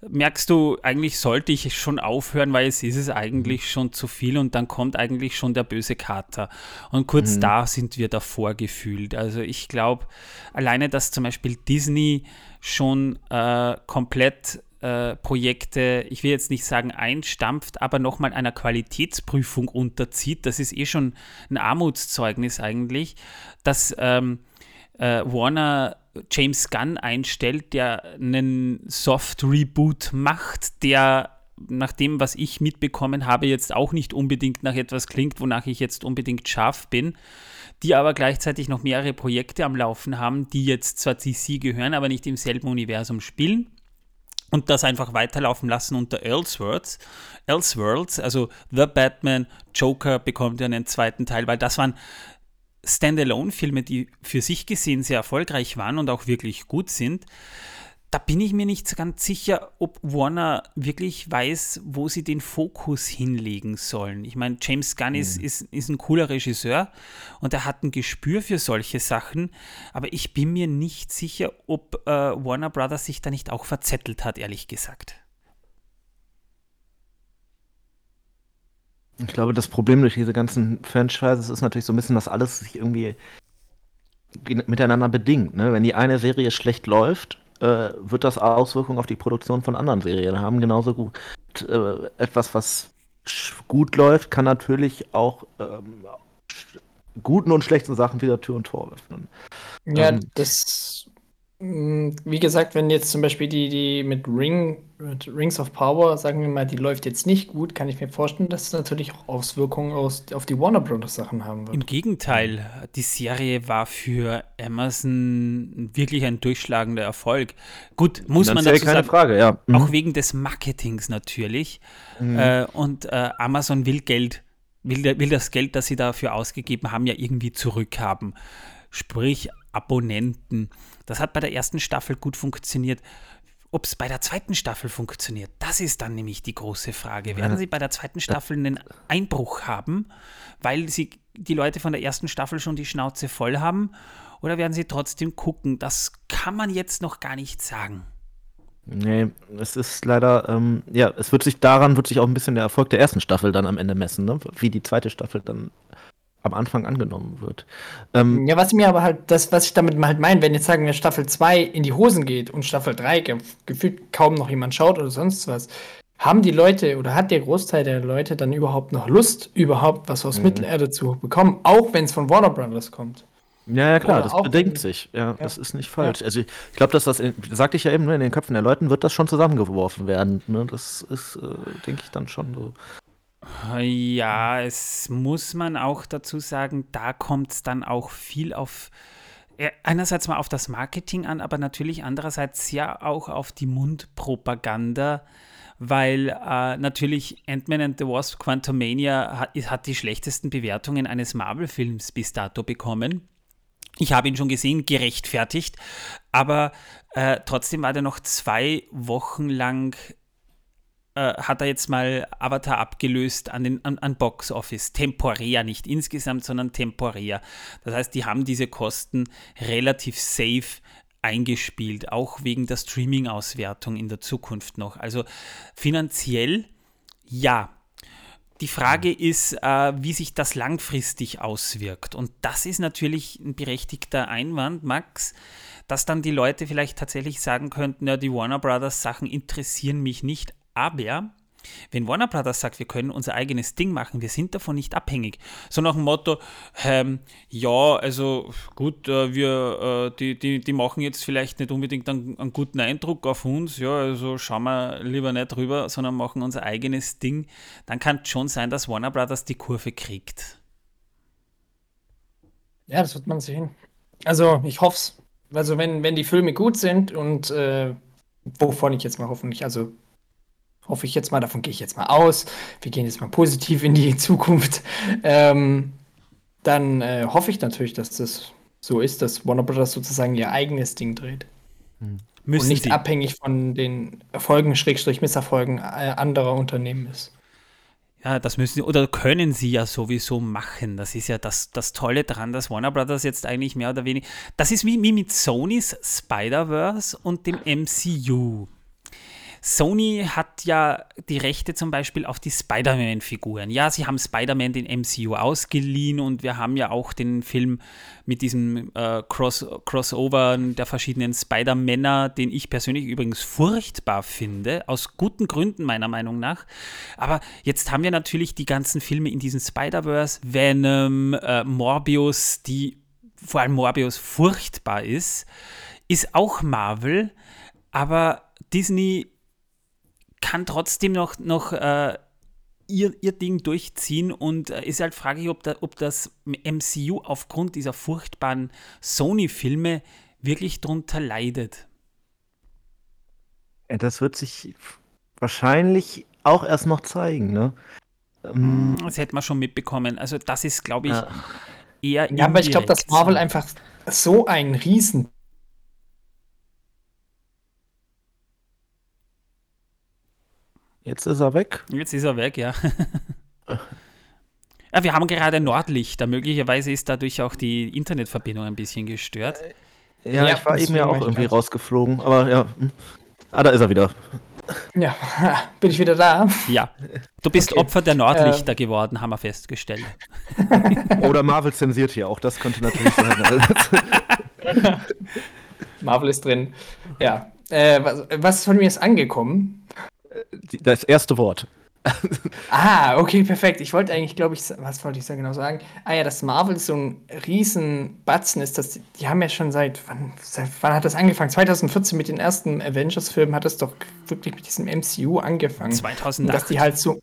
merkst du, eigentlich sollte ich schon aufhören, weil es ist es eigentlich mhm. schon zu viel und dann kommt eigentlich schon der böse Kater. Und kurz mhm. da sind wir davor gefühlt. Also ich glaube, alleine, dass zum Beispiel Disney schon äh, komplett äh, Projekte, ich will jetzt nicht sagen einstampft, aber nochmal einer Qualitätsprüfung unterzieht, das ist eh schon ein Armutszeugnis eigentlich, dass ähm, äh, Warner James Gunn einstellt, der einen Soft-Reboot macht, der nach dem, was ich mitbekommen habe, jetzt auch nicht unbedingt nach etwas klingt, wonach ich jetzt unbedingt scharf bin, die aber gleichzeitig noch mehrere Projekte am Laufen haben, die jetzt zwar DC gehören, aber nicht im selben Universum spielen und das einfach weiterlaufen lassen unter Elseworlds. Elseworlds, also The Batman, Joker bekommt ja einen zweiten Teil, weil das waren Standalone-Filme, die für sich gesehen sehr erfolgreich waren und auch wirklich gut sind, da bin ich mir nicht ganz sicher, ob Warner wirklich weiß, wo sie den Fokus hinlegen sollen. Ich meine, James Gunn mhm. ist, ist, ist ein cooler Regisseur und er hat ein Gespür für solche Sachen, aber ich bin mir nicht sicher, ob äh, Warner Brothers sich da nicht auch verzettelt hat, ehrlich gesagt. Ich glaube, das Problem durch diese ganzen Franchises ist natürlich so ein bisschen, dass alles sich irgendwie miteinander bedingt. Ne? Wenn die eine Serie schlecht läuft, äh, wird das Auswirkungen auf die Produktion von anderen Serien haben. Genauso gut. Äh, etwas, was gut läuft, kann natürlich auch ähm, guten und schlechten Sachen wieder Tür und Tor öffnen. Ja, ähm, das wie gesagt, wenn jetzt zum Beispiel die, die mit Ring, mit Rings of Power, sagen wir mal, die läuft jetzt nicht gut, kann ich mir vorstellen, dass es natürlich auch Auswirkungen aus, auf die Warner Bros. Sachen haben wird. Im Gegenteil, die Serie war für Amazon wirklich ein durchschlagender Erfolg. Gut, muss man dazu keine sagen, Frage, ja. Mhm. auch wegen des Marketings natürlich. Mhm. Äh, und äh, Amazon will Geld, will, will das Geld, das sie dafür ausgegeben haben, ja irgendwie zurückhaben. Sprich, Abonnenten. Das hat bei der ersten Staffel gut funktioniert. Ob es bei der zweiten Staffel funktioniert, das ist dann nämlich die große Frage. Werden sie bei der zweiten Staffel einen Einbruch haben, weil sie die Leute von der ersten Staffel schon die Schnauze voll haben? Oder werden sie trotzdem gucken? Das kann man jetzt noch gar nicht sagen. Nee, es ist leider, ähm, ja, es wird sich daran, wird sich auch ein bisschen der Erfolg der ersten Staffel dann am Ende messen, ne? wie die zweite Staffel dann am Anfang angenommen wird. Ähm, ja, was mir aber halt, das, was ich damit halt meine, wenn jetzt sagen wir Staffel 2 in die Hosen geht und Staffel 3 ge gefühlt kaum noch jemand schaut oder sonst was, haben die Leute oder hat der Großteil der Leute dann überhaupt noch Lust, überhaupt was aus mhm. Mittelerde zu bekommen, auch wenn es von Warner Brothers kommt? Ja, ja, klar, Oder das bedenkt sich. Ja, ja, das ist nicht falsch. Ja. Also, ich glaube, dass das, in, sagte ich ja eben, ne, in den Köpfen der Leuten wird das schon zusammengeworfen werden. Ne? Das ist, äh, denke ich, dann schon so. Ja, es muss man auch dazu sagen, da kommt es dann auch viel auf einerseits mal auf das Marketing an, aber natürlich andererseits ja auch auf die Mundpropaganda, weil äh, natürlich Ant-Man and the Wasp Quantumania hat, hat die schlechtesten Bewertungen eines Marvel-Films bis dato bekommen. Ich habe ihn schon gesehen, gerechtfertigt, aber äh, trotzdem war der noch zwei Wochen lang hat er jetzt mal Avatar abgelöst an, den, an, an Box Office. Temporär, nicht insgesamt, sondern temporär. Das heißt, die haben diese Kosten relativ safe eingespielt, auch wegen der Streaming-Auswertung in der Zukunft noch. Also finanziell ja. Die Frage ist, äh, wie sich das langfristig auswirkt. Und das ist natürlich ein berechtigter Einwand, Max, dass dann die Leute vielleicht tatsächlich sagen könnten, ja, die Warner Brothers Sachen interessieren mich nicht, aber Wenn Warner Brothers sagt, wir können unser eigenes Ding machen, wir sind davon nicht abhängig, so nach dem Motto, ähm, ja, also gut, äh, wir, äh, die, die, die machen jetzt vielleicht nicht unbedingt einen, einen, guten Eindruck auf uns, ja, also schauen wir lieber nicht drüber, sondern machen unser eigenes Ding, dann kann es schon sein, dass Warner Brothers die Kurve kriegt. Ja, das wird man sehen. Also ich hoffe es. Also wenn, wenn die Filme gut sind und äh, wovon ich jetzt mal hoffentlich, also hoffe ich jetzt mal, davon gehe ich jetzt mal aus. Wir gehen jetzt mal positiv in die *laughs* Zukunft. Ähm, dann äh, hoffe ich natürlich, dass das so ist, dass Warner Brothers sozusagen ihr eigenes Ding dreht. Hm. Müssen und nicht Sie. abhängig von den Erfolgen, Schrägstrich Misserfolgen äh, anderer Unternehmen ist. Ja, das müssen oder können sie ja sowieso machen. Das ist ja das, das Tolle daran, dass Warner Brothers jetzt eigentlich mehr oder weniger. Das ist wie, wie mit Sonys Spider-Verse und dem MCU. Sony hat ja die Rechte zum Beispiel auf die Spider-Man-Figuren. Ja, sie haben Spider-Man den MCU ausgeliehen und wir haben ja auch den Film mit diesem äh, Cross Crossover der verschiedenen Spider-Männer, den ich persönlich übrigens furchtbar finde, aus guten Gründen meiner Meinung nach. Aber jetzt haben wir natürlich die ganzen Filme in diesem Spider-Verse, Venom, äh, Morbius, die vor allem Morbius furchtbar ist, ist auch Marvel, aber Disney kann trotzdem noch, noch äh, ihr, ihr Ding durchziehen und äh, ist halt fraglich, ob, da, ob das MCU aufgrund dieser furchtbaren Sony-Filme wirklich drunter leidet. Ja, das wird sich wahrscheinlich auch erst noch zeigen, ne? Ähm, das hätte man schon mitbekommen. Also das ist, glaube ich, ja. eher Ja, aber ich glaube, dass Marvel einfach so ein riesen Jetzt ist er weg. Jetzt ist er weg, ja. ja *laughs* wir haben gerade Nordlichter. Möglicherweise ist dadurch auch die Internetverbindung ein bisschen gestört. Äh, ja, ja ich war eben ja auch irgendwie rausgeflogen. Aber ja. Hm. Ah, da ist er wieder. Ja, *laughs* bin ich wieder da? Ja. Du bist okay. Opfer der Nordlichter ähm. geworden, haben wir festgestellt. *laughs* Oder Marvel zensiert hier, auch das könnte natürlich sein. Marvel ist drin. Ja. Äh, was, was von mir ist angekommen? Das erste Wort. *laughs* ah, okay, perfekt. Ich wollte eigentlich, glaube ich, was wollte ich da genau sagen? Ah ja, dass Marvel so ein riesen Batzen ist, dass die, die haben ja schon seit wann, seit wann hat das angefangen? 2014 mit den ersten Avengers-Filmen hat es doch wirklich mit diesem MCU angefangen. 2008. Und dass die halt so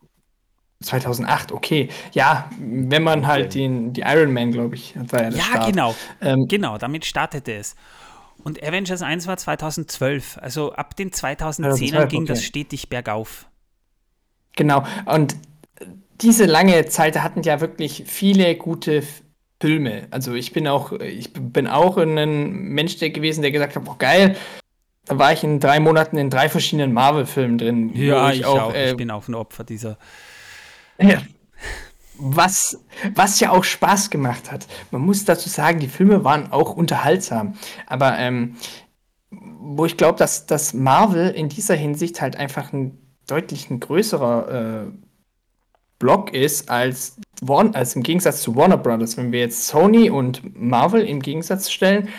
2008, okay. Ja, wenn man halt okay. den, die Iron Man, glaube ich, war ja der Ja, Start. genau. Ähm, genau, damit startete es. Und Avengers 1 war 2012. Also ab den 2010ern ging okay. das stetig bergauf. Genau. Und diese lange Zeit hatten ja wirklich viele gute Filme. Also ich bin auch, ich bin auch ein Mensch der gewesen, der gesagt hat, oh geil, da war ich in drei Monaten in drei verschiedenen Marvel-Filmen drin. Ja, ich, ich, auch. Äh, ich bin auch ein Opfer dieser. Ja, was, was ja auch Spaß gemacht hat. Man muss dazu sagen, die Filme waren auch unterhaltsam. Aber ähm, wo ich glaube, dass, dass Marvel in dieser Hinsicht halt einfach ein deutlich ein größerer äh, Block ist als, Warn als im Gegensatz zu Warner Brothers. Wenn wir jetzt Sony und Marvel im Gegensatz stellen,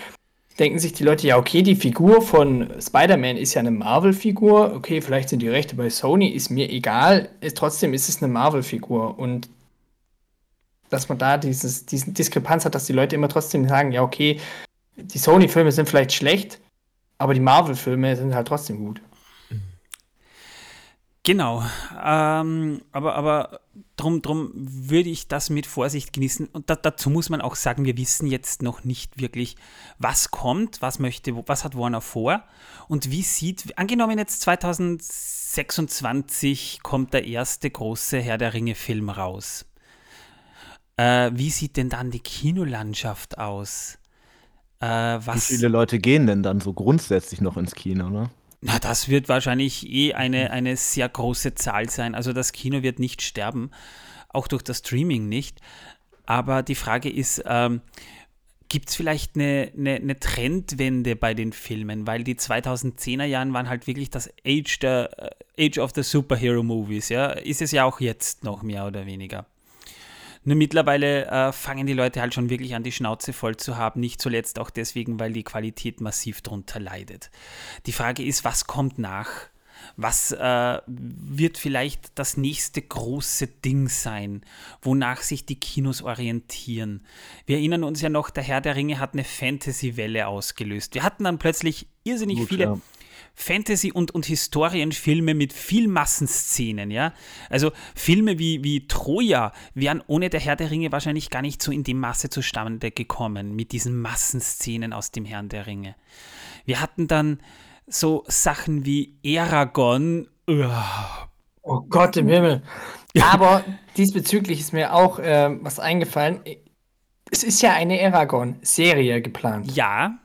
denken sich die Leute, ja, okay, die Figur von Spider-Man ist ja eine Marvel-Figur. Okay, vielleicht sind die Rechte bei Sony, ist mir egal. Ist, trotzdem ist es eine Marvel-Figur. Und dass man da dieses, diesen Diskrepanz hat, dass die Leute immer trotzdem sagen, ja, okay, die Sony-Filme sind vielleicht schlecht, aber die Marvel-Filme sind halt trotzdem gut. Genau, ähm, aber, aber drum, drum würde ich das mit Vorsicht genießen. Und da, dazu muss man auch sagen, wir wissen jetzt noch nicht wirklich, was kommt, was möchte, was hat Warner vor und wie sieht, angenommen jetzt 2026 kommt der erste große Herr der Ringe-Film raus. Äh, wie sieht denn dann die Kinolandschaft aus? Äh, was, wie viele Leute gehen denn dann so grundsätzlich noch ins Kino, ne? Na, das wird wahrscheinlich eh eine, eine sehr große Zahl sein. Also das Kino wird nicht sterben, auch durch das Streaming nicht. Aber die Frage ist, ähm, gibt es vielleicht eine, eine, eine, Trendwende bei den Filmen? Weil die 2010er Jahren waren halt wirklich das Age, der, äh, Age of the Superhero Movies. Ja? Ist es ja auch jetzt noch mehr oder weniger. Nur mittlerweile äh, fangen die Leute halt schon wirklich an, die Schnauze voll zu haben. Nicht zuletzt auch deswegen, weil die Qualität massiv darunter leidet. Die Frage ist, was kommt nach? Was äh, wird vielleicht das nächste große Ding sein, wonach sich die Kinos orientieren? Wir erinnern uns ja noch, der Herr der Ringe hat eine Fantasy-Welle ausgelöst. Wir hatten dann plötzlich irrsinnig Gut, viele ja. Fantasy- und, und Historienfilme mit viel Massenszenen, ja. Also Filme wie, wie Troja wären ohne der Herr der Ringe wahrscheinlich gar nicht so in die Masse zustande gekommen, mit diesen Massenszenen aus dem Herrn der Ringe. Wir hatten dann so Sachen wie Aragon. Oh Gott im Himmel. *laughs* Aber diesbezüglich ist mir auch äh, was eingefallen. Es ist ja eine Aragon-Serie geplant. Ja.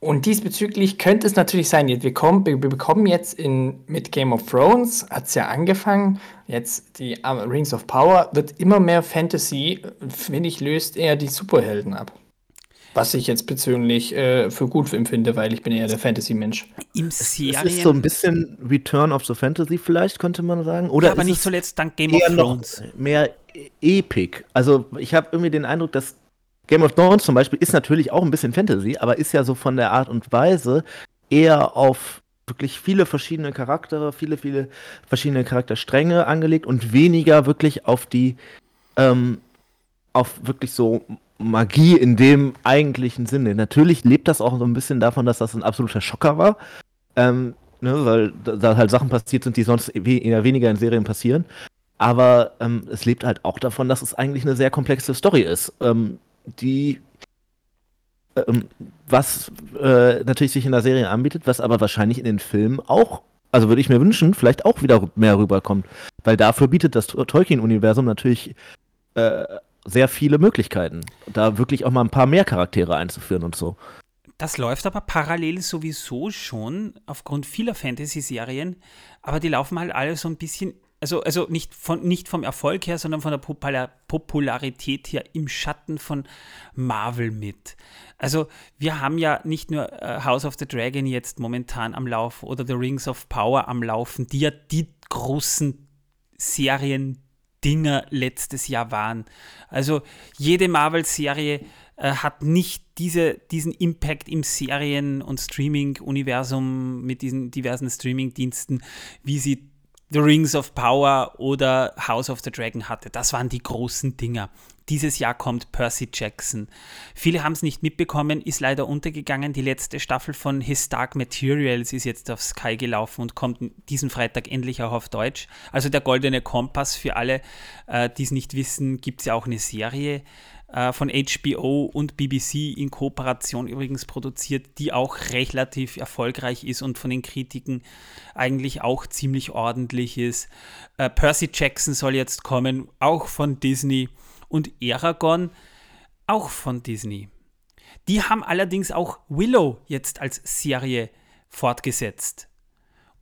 Und diesbezüglich könnte es natürlich sein, wir, kommen, wir bekommen jetzt in, mit Game of Thrones, hat es ja angefangen, jetzt die Rings of Power, wird immer mehr Fantasy, finde ich, löst eher die Superhelden ab. Was ich jetzt persönlich äh, für gut empfinde, weil ich bin eher der Fantasy-Mensch. Im Serien es ist so ein bisschen Return of the Fantasy vielleicht, könnte man sagen. Oder ja, aber nicht zuletzt dank Game of Thrones. Mehr Epic. Also ich habe irgendwie den Eindruck, dass Game of Thrones zum Beispiel ist natürlich auch ein bisschen Fantasy, aber ist ja so von der Art und Weise eher auf wirklich viele verschiedene Charaktere, viele, viele verschiedene Charakterstränge angelegt und weniger wirklich auf die, ähm, auf wirklich so Magie in dem eigentlichen Sinne. Natürlich lebt das auch so ein bisschen davon, dass das ein absoluter Schocker war. Ähm, ne, weil da halt Sachen passiert sind, die sonst eher weniger in Serien passieren. Aber ähm, es lebt halt auch davon, dass es eigentlich eine sehr komplexe Story ist, ähm, die ähm, was äh, natürlich sich in der Serie anbietet, was aber wahrscheinlich in den Filmen auch, also würde ich mir wünschen, vielleicht auch wieder mehr rüberkommt. Weil dafür bietet das Tolkien-Universum natürlich äh, sehr viele Möglichkeiten, da wirklich auch mal ein paar mehr Charaktere einzuführen und so. Das läuft aber parallel sowieso schon aufgrund vieler Fantasy-Serien, aber die laufen halt alle so ein bisschen, also, also nicht, von, nicht vom Erfolg her, sondern von der Popular Popularität her im Schatten von Marvel mit. Also wir haben ja nicht nur äh, House of the Dragon jetzt momentan am Laufen oder The Rings of Power am Laufen, die ja die großen Serien, Dinger letztes Jahr waren. Also jede Marvel-Serie äh, hat nicht diese, diesen Impact im Serien- und Streaming-Universum mit diesen diversen Streaming-Diensten, wie sie The Rings of Power oder House of the Dragon hatte. Das waren die großen Dinger. Dieses Jahr kommt Percy Jackson. Viele haben es nicht mitbekommen, ist leider untergegangen. Die letzte Staffel von His Dark Materials ist jetzt auf Sky gelaufen und kommt diesen Freitag endlich auch auf Deutsch. Also der Goldene Kompass für alle, äh, die es nicht wissen, gibt es ja auch eine Serie äh, von HBO und BBC in Kooperation übrigens produziert, die auch relativ erfolgreich ist und von den Kritiken eigentlich auch ziemlich ordentlich ist. Äh, Percy Jackson soll jetzt kommen, auch von Disney und Aragon auch von Disney. Die haben allerdings auch Willow jetzt als Serie fortgesetzt.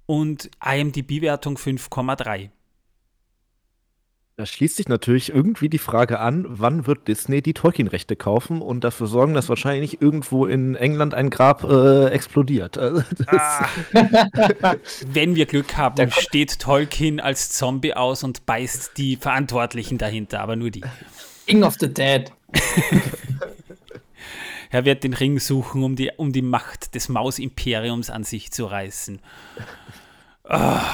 Und IMDB-Wertung 5,3. Da schließt sich natürlich irgendwie die Frage an, wann wird Disney die Tolkien-Rechte kaufen und dafür sorgen, dass wahrscheinlich irgendwo in England ein Grab äh, explodiert. *laughs* Also, ah. *laughs* Wenn wir Glück haben, steht Tolkien als Zombie aus und beißt die Verantwortlichen dahinter, aber nur die. King of the Dead. *laughs* er wird den Ring suchen, um die, um die Macht des Mausimperiums an sich zu reißen. Ah.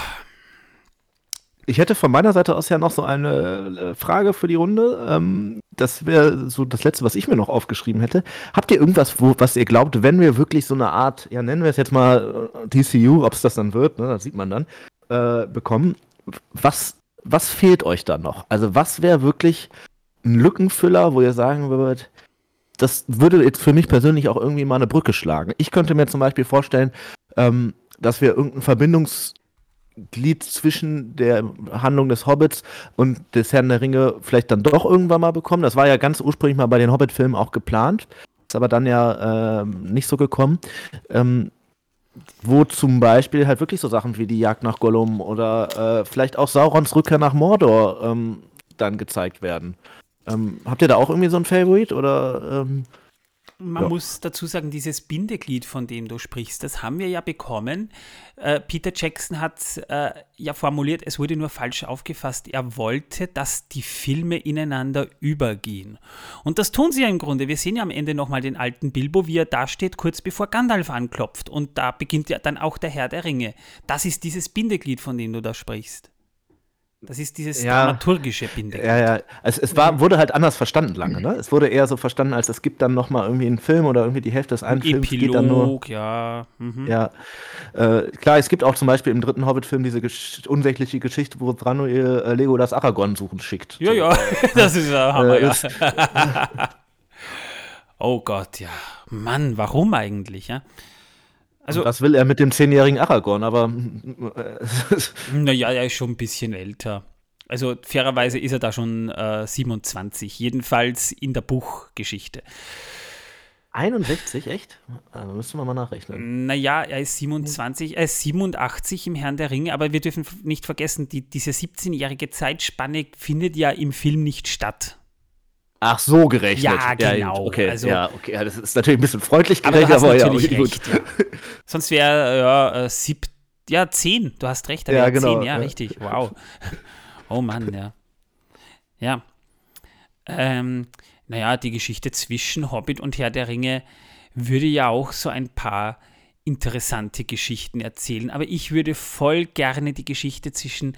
Ich hätte von meiner Seite aus ja noch so eine äh, Frage für die Runde. Ähm, das wäre so das Letzte, was ich mir noch aufgeschrieben hätte. Habt ihr irgendwas, wo, was ihr glaubt, wenn wir wirklich so eine Art, ja nennen wir es jetzt mal äh, TCU, ob es das dann wird, ne, das sieht man dann, äh, bekommen, was, was fehlt euch da noch? Also was wäre wirklich ein Lückenfüller, wo ihr sagen würdet, das würde jetzt für mich persönlich auch irgendwie mal eine Brücke schlagen. Ich könnte mir zum Beispiel vorstellen, ähm, dass wir irgendein Verbindungsglied zwischen der Handlung des Hobbits und des Herrn der Ringe vielleicht dann doch irgendwann mal bekommen. Das war ja ganz ursprünglich mal bei den Hobbit-Filmen auch geplant, ist aber dann ja äh, nicht so gekommen. Ähm, wo zum Beispiel halt wirklich so Sachen wie die Jagd nach Gollum oder äh, vielleicht auch Saurons Rückkehr nach Mordor ähm, dann gezeigt werden. Ähm, habt ihr da auch irgendwie so ein Favorit oder ähm, man ja. muss dazu sagen, dieses Bindeglied, von dem du sprichst, das haben wir ja bekommen. Äh, Peter Jackson hat äh, ja formuliert, es wurde nur falsch aufgefasst. Er wollte, dass die Filme ineinander übergehen. Und das tun sie ja im Grunde. Wir sehen ja am Ende nochmal den alten Bilbo, wie er da steht, kurz bevor Gandalf anklopft. Und da beginnt ja dann auch der Herr der Ringe. Das ist dieses Bindeglied, von dem du da sprichst. Das ist dieses ja, dramaturgische Bindeglied. Ja, ja. Also es war, wurde halt anders verstanden lange, ne? Es wurde eher so verstanden, als es gibt dann nochmal irgendwie einen Film oder irgendwie die Hälfte des einen Films geht dann nur. ja. Mhm. Ja. Äh, klar, es gibt auch zum Beispiel im dritten Hobbit-Film diese gesch unsägliche Geschichte, wo Thranduil äh, Lego das Aragorn suchen schickt. Ja, so, ja, *laughs* das ist ja Hammer, äh, ja. *laughs* oh Gott, ja. Mann, warum eigentlich, ja? Also, was will er mit dem zehnjährigen Aragorn? Aber. *laughs* naja, er ist schon ein bisschen älter. Also fairerweise ist er da schon äh, 27, jedenfalls in der Buchgeschichte. 61, echt? Da müssen wir mal nachrechnen. Naja, er ist 27, er ist 87 im Herrn der Ringe, aber wir dürfen nicht vergessen, die, diese 17-jährige Zeitspanne findet ja im Film nicht statt. Ach so gerechnet. Ja, genau. Ja, okay, also, ja, okay. Ja, das ist natürlich ein bisschen freundlich gerechnet, aber, aber ja, okay, recht, ja. *laughs* Sonst wäre ja, äh, sieb, ja, zehn. Du hast recht, da ja, genau, zehn. Ja, richtig. Wow. *laughs* oh Mann, ja. Ja. Ähm, naja, die Geschichte zwischen Hobbit und Herr der Ringe würde ja auch so ein paar interessante Geschichten erzählen. Aber ich würde voll gerne die Geschichte zwischen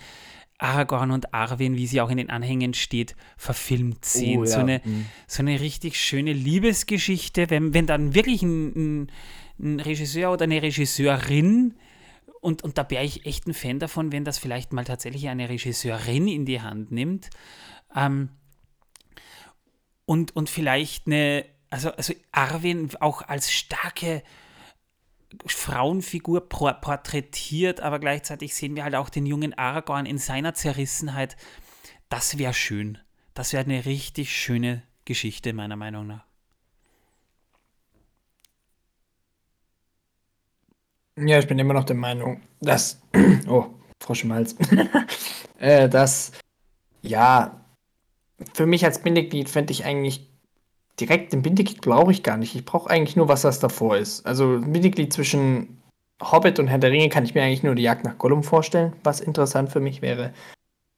Aragorn und Arwen, wie sie auch in den Anhängen steht, verfilmt sehen. Oh, ja. so, eine, mhm. so eine richtig schöne Liebesgeschichte, wenn, wenn dann wirklich ein, ein, ein Regisseur oder eine Regisseurin und, und da wäre ich echt ein Fan davon, wenn das vielleicht mal tatsächlich eine Regisseurin in die Hand nimmt. Ähm, und, und vielleicht eine, also, also Arwen auch als starke Frauenfigur porträtiert, aber gleichzeitig sehen wir halt auch den jungen Aragorn in seiner Zerrissenheit. Das wäre schön. Das wäre eine richtig schöne Geschichte, meiner Meinung nach. Ja, ich bin immer noch der Meinung, dass. *clears throat* Oh, Frosch im *laughs* äh, dass. Ja, für mich als Bindeglied fände ich eigentlich direkt den Bindeglied brauche ich gar nicht. Ich brauche eigentlich nur, was das davor ist. Also Bindeglied zwischen Hobbit und Herr der Ringe kann ich mir eigentlich nur die Jagd nach Gollum vorstellen, was interessant für mich wäre.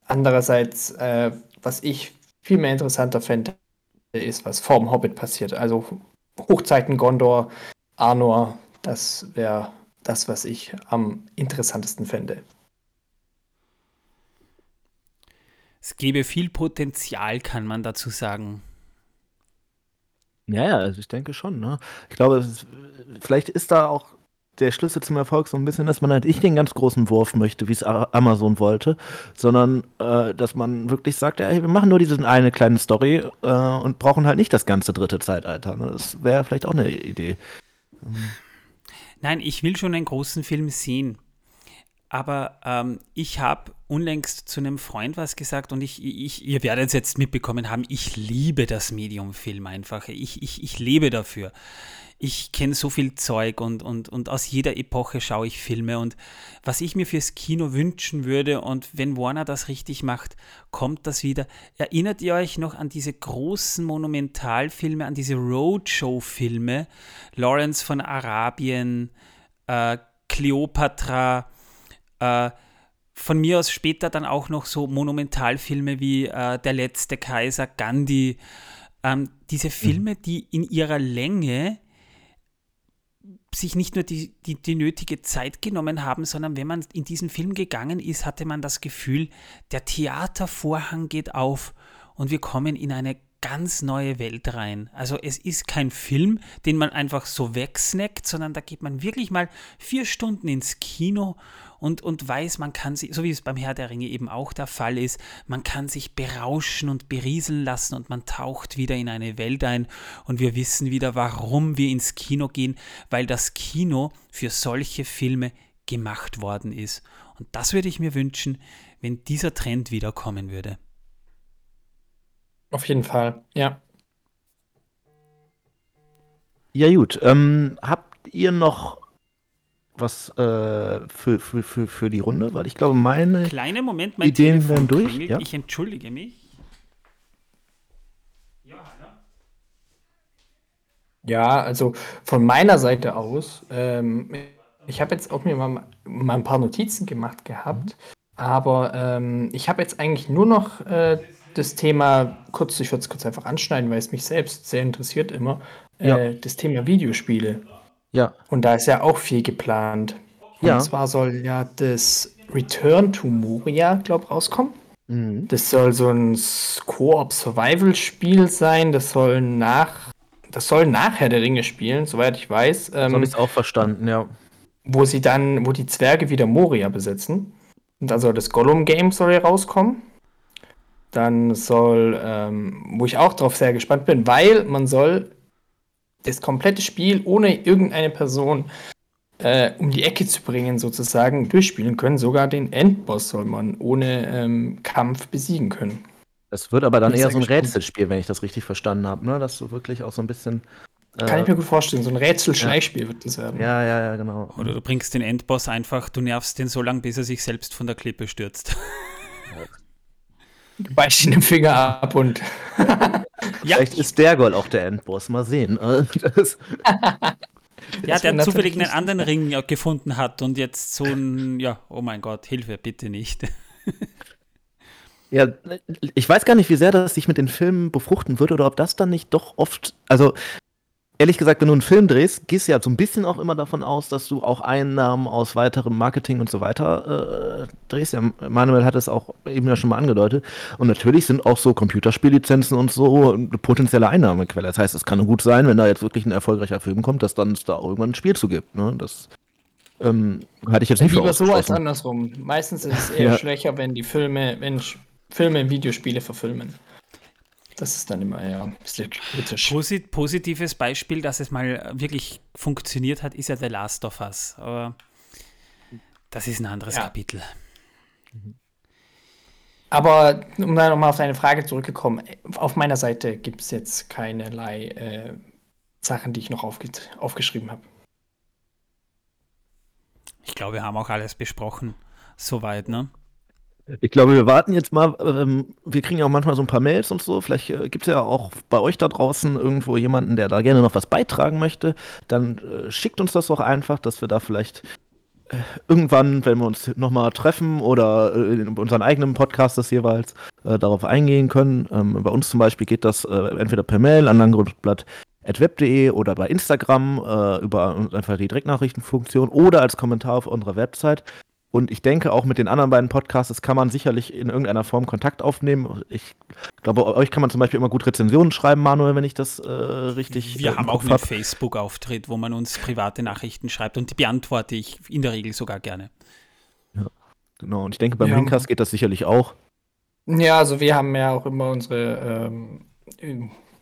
Andererseits, äh, was ich viel mehr interessanter fände, ist, was vor dem Hobbit passiert. Also Hochzeiten Gondor, Arnor, das wäre das, was ich am interessantesten fände. Es gäbe viel Potenzial, kann man dazu sagen. Ja, ja, also ich denke schon, ne? Ich glaube, ist, vielleicht ist da auch der Schlüssel zum Erfolg so ein bisschen, dass man halt nicht den ganz großen Wurf möchte, wie es Amazon wollte, sondern äh, dass man wirklich sagt, ja, wir machen nur diese eine kleine Story äh, und brauchen halt nicht das ganze dritte Zeitalter. Ne? Das wäre vielleicht auch eine Idee. Nein, ich will schon einen großen Film sehen. Aber ähm, ich habe unlängst zu einem Freund was gesagt und ich, ich, ihr werdet es jetzt mitbekommen haben, ich liebe das Medium-Film einfach. Ich, ich, ich lebe dafür. Ich kenne so viel Zeug und, und, und aus jeder Epoche schaue ich Filme. Und was ich mir fürs Kino wünschen würde, und wenn Warner das richtig macht, kommt das wieder. Erinnert ihr euch noch an diese großen Monumentalfilme, an diese Roadshow-Filme? Lawrence von Arabien, äh, Cleopatra, äh, von mir aus später dann auch noch so Monumentalfilme wie äh, Der letzte Kaiser, Gandhi. Ähm, diese Filme, mhm. die in ihrer Länge sich nicht nur die, die, die, nötige Zeit genommen haben, sondern wenn man in diesen Film gegangen ist, hatte man das Gefühl, der Theatervorhang geht auf und wir kommen in eine ganz neue Welt rein. Also es ist kein Film, den man einfach so wegsnackt, sondern da geht man wirklich mal vier Stunden ins Kino und, und weiß, man kann sich, so wie es beim Herr der Ringe eben auch der Fall ist, man kann sich berauschen und berieseln lassen und man taucht wieder in eine Welt ein und wir wissen wieder, warum wir ins Kino gehen, weil das Kino für solche Filme gemacht worden ist. Und das würde ich mir wünschen, wenn dieser Trend wiederkommen würde. Auf jeden Fall, ja. Ja gut, ähm, habt ihr noch was äh, für, für, für, für die Runde, weil ich glaube, meine Kleine Moment, mein Ideen Telefon werden durch. Ja? Ich entschuldige mich. Ja, also von meiner Seite aus, ähm, ich habe jetzt auch mir mal, mal ein paar Notizen gemacht gehabt, aber ähm, ich habe jetzt eigentlich nur noch äh, das Thema, kurz, ich würde es kurz einfach anschneiden, weil es mich selbst sehr interessiert immer, äh, ja. das Thema Videospiele. Ja. Und da ist ja auch viel geplant. Und ja. zwar soll ja das Return to Moria, glaube ich, rauskommen. Mhm. Das soll so ein Koop-Survival-Spiel sein. Das soll nach das soll nachher der Ringe spielen, soweit ich weiß. Ähm, so habe ich es auch verstanden, ja. Wo sie dann, wo die Zwerge wieder Moria besitzen. Und also das Gollum-Game soll ja rauskommen. Dann soll, ähm, wo ich auch drauf sehr gespannt bin, weil man soll das komplette Spiel ohne irgendeine Person äh, um die Ecke zu bringen, sozusagen, durchspielen können. Sogar den Endboss soll man ohne ähm, Kampf besiegen können. Es wird aber dann eher so ein Rätselspiel, wenn ich das richtig verstanden habe, ne? Dass du wirklich auch so ein bisschen. Äh, Kann ich mir gut vorstellen, so ein Rätsel-Schleichspiel ja. wird das werden. Ja, ja, ja, genau. Oder du bringst den Endboss einfach, du nervst den so lange, bis er sich selbst von der Klippe stürzt. *laughs* *laughs* Du beißt ihn den Finger ab und. *laughs* Vielleicht ist der Goal auch der Endboss. Mal sehen. ja, der zufällig einen anderen Ring gefunden hat und jetzt so ein, ja, oh mein Gott, Hilfe, bitte nicht. *laughs* Ja, ich weiß gar nicht, wie sehr das sich mit den Filmen befruchten würde oder ob das dann nicht doch oft, also ehrlich gesagt, wenn du einen Film drehst, gehst du ja so ein bisschen auch immer davon aus, dass du auch Einnahmen aus weiterem Marketing und so weiter äh, drehst. Ja, Manuel hat es auch eben ja schon mal angedeutet. Und natürlich sind auch so Computerspiellizenzen und so eine potenzielle Einnahmequelle. Das heißt, es kann gut sein, wenn da jetzt wirklich ein erfolgreicher Film kommt, dass dann es da auch irgendwann ein Spiel zu gibt. Ne? Das ähm, hatte ich jetzt nicht Lieber so als andersrum. Meistens ist es eher ja. schwächer, wenn die Filme, wenn Filme in Videospiele verfilmen. Das ist dann immer ja ein bisschen kritisch. Posit positives Beispiel, dass es mal wirklich funktioniert hat, ist ja The Last of Us. Aber das ist ein anderes ja. Kapitel. Aber um dann nochmal auf deine Frage zurückzukommen, auf meiner Seite gibt es jetzt keinerlei äh, Sachen, die ich noch aufge aufgeschrieben habe. Ich glaube, wir haben auch alles besprochen. Soweit, ne? Ich glaube, wir warten jetzt mal. Ähm, wir kriegen ja auch manchmal so ein paar Mails und so. Vielleicht äh, gibt es ja auch bei euch da draußen irgendwo jemanden, der da gerne noch was beitragen möchte. Dann äh, schickt uns das doch einfach, dass wir da vielleicht äh, irgendwann, wenn wir uns nochmal treffen oder äh, in unseren eigenen Podcast das jeweils äh, darauf eingehen können. Ähm, bei uns zum Beispiel geht das äh, entweder per Mail an langgrundblatt.web.de oder bei Instagram über einfach die Direktnachrichtenfunktion oder als Kommentar auf unserer Website. Und ich denke, auch mit den anderen beiden Podcasts kann man sicherlich in irgendeiner Form Kontakt aufnehmen. Ich glaube, euch kann man zum Beispiel immer gut Rezensionen schreiben, Manuel, wenn ich das äh, richtig. Wir haben auch einen Facebook-Auftritt, wo man uns private Nachrichten schreibt und die beantworte ich in der Regel sogar gerne. Ja, genau. Und ich denke, beim ja. Linkcast geht das sicherlich auch. Ja, also wir haben ja auch immer unsere ähm,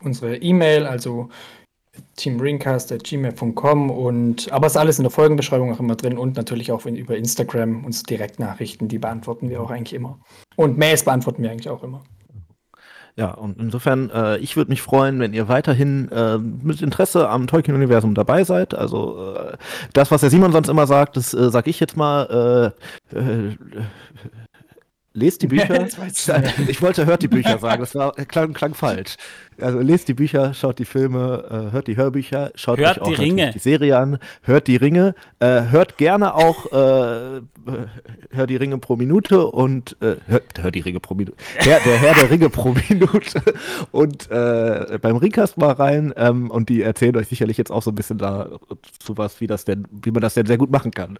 unsere E-Mail, also teamringcast.gmail.com und aber ist alles in der Folgenbeschreibung auch immer drin und natürlich auch über Instagram uns Direktnachrichten, die beantworten wir auch eigentlich immer. Und Mails beantworten wir eigentlich auch immer. Ja, und insofern, äh, ich würde mich freuen, wenn ihr weiterhin äh, mit Interesse am Tolkien-Universum dabei seid. Also äh, das, was der Simon sonst immer sagt, das äh, sag ich jetzt mal. Äh, äh, lest die Bücher. *laughs* ich wollte hört die Bücher sagen, das war, klang, klang falsch. Also lest die Bücher, schaut die Filme, äh, hört die Hörbücher, schaut hört euch auch die, Ringe. die Serie an, hört die Ringe, äh, hört gerne auch äh, hört die Ringe pro Minute und äh, hört, hört die Ringe pro Minute. Herr, der Herr der Ringe pro Minute und beim Ringcast mal rein ähm, und die erzählen euch sicherlich jetzt auch so ein bisschen da sowas, wie das denn, wie man das denn sehr gut machen kann.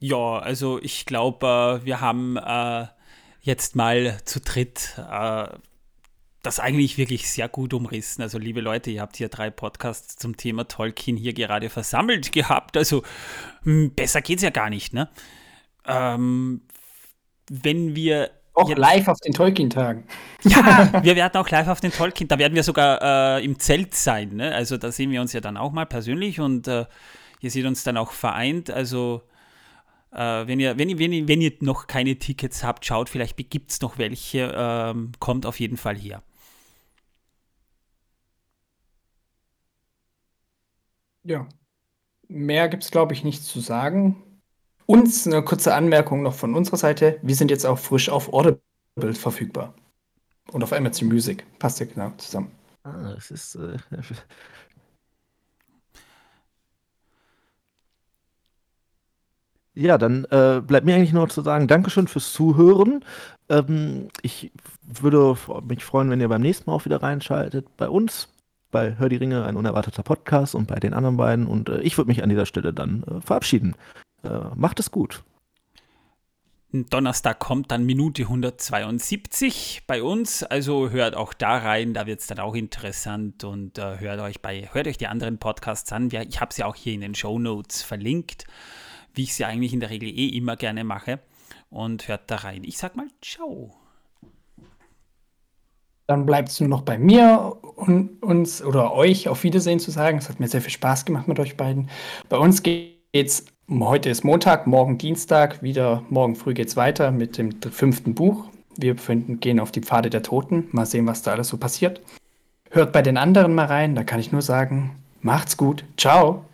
Ja, also ich glaube, äh, wir haben äh, jetzt mal zu dritt äh, das eigentlich wirklich sehr gut umrissen. Also liebe Leute, ihr habt hier drei Podcasts zum Thema Tolkien hier gerade versammelt gehabt. Also hm, besser geht's ja gar nicht, ne? Ähm, wenn wir auch live auf den Tolkien-Tagen. Ja, *laughs* wir werden auch live auf den Tolkien, da werden wir sogar äh, im Zelt sein. Ne? Also da sehen wir uns ja dann auch mal persönlich und äh, ihr seht uns dann auch vereint. Also äh, wenn, ihr, wenn, ihr, wenn, ihr, wenn ihr noch keine Tickets habt, schaut, vielleicht gibt es noch welche. Ähm, kommt auf jeden Fall her. Ja. Mehr gibt es, glaube ich, nicht zu sagen. Uns eine kurze Anmerkung noch von unserer Seite. Wir sind jetzt auch frisch auf Audible verfügbar. Und auf Amazon Music. Passt ja genau zusammen. Ah, das ist. Äh, Ja, dann äh, bleibt mir eigentlich nur zu sagen, Dankeschön fürs Zuhören. Ähm, ich würde mich freuen, wenn ihr beim nächsten Mal auch wieder reinschaltet. Bei uns, bei Hör die Ringe, ein unerwarteter Podcast und bei den anderen beiden. Und äh, ich würde mich an dieser Stelle dann äh, verabschieden. Äh, macht es gut. Donnerstag kommt dann Minute 172 bei uns, also hört auch da rein, da wird es dann auch interessant und äh, hört euch bei, hört euch die anderen Podcasts an. Ich habe sie auch hier in den Show Notes verlinkt wie ich sie eigentlich in der Regel eh immer gerne mache. Und hört da rein. Ich sag mal ciao. Dann bleibt es nur noch bei mir und uns oder euch auf Wiedersehen zu sagen. Es hat mir sehr viel Spaß gemacht mit euch beiden. Bei uns geht's, heute ist Montag, morgen Dienstag, wieder morgen früh geht es weiter mit dem fünften Buch. Wir befinden, gehen auf die Pfade der Toten. Mal sehen, was da alles so passiert. Hört bei den anderen mal rein, da kann ich nur sagen, macht's gut. Ciao.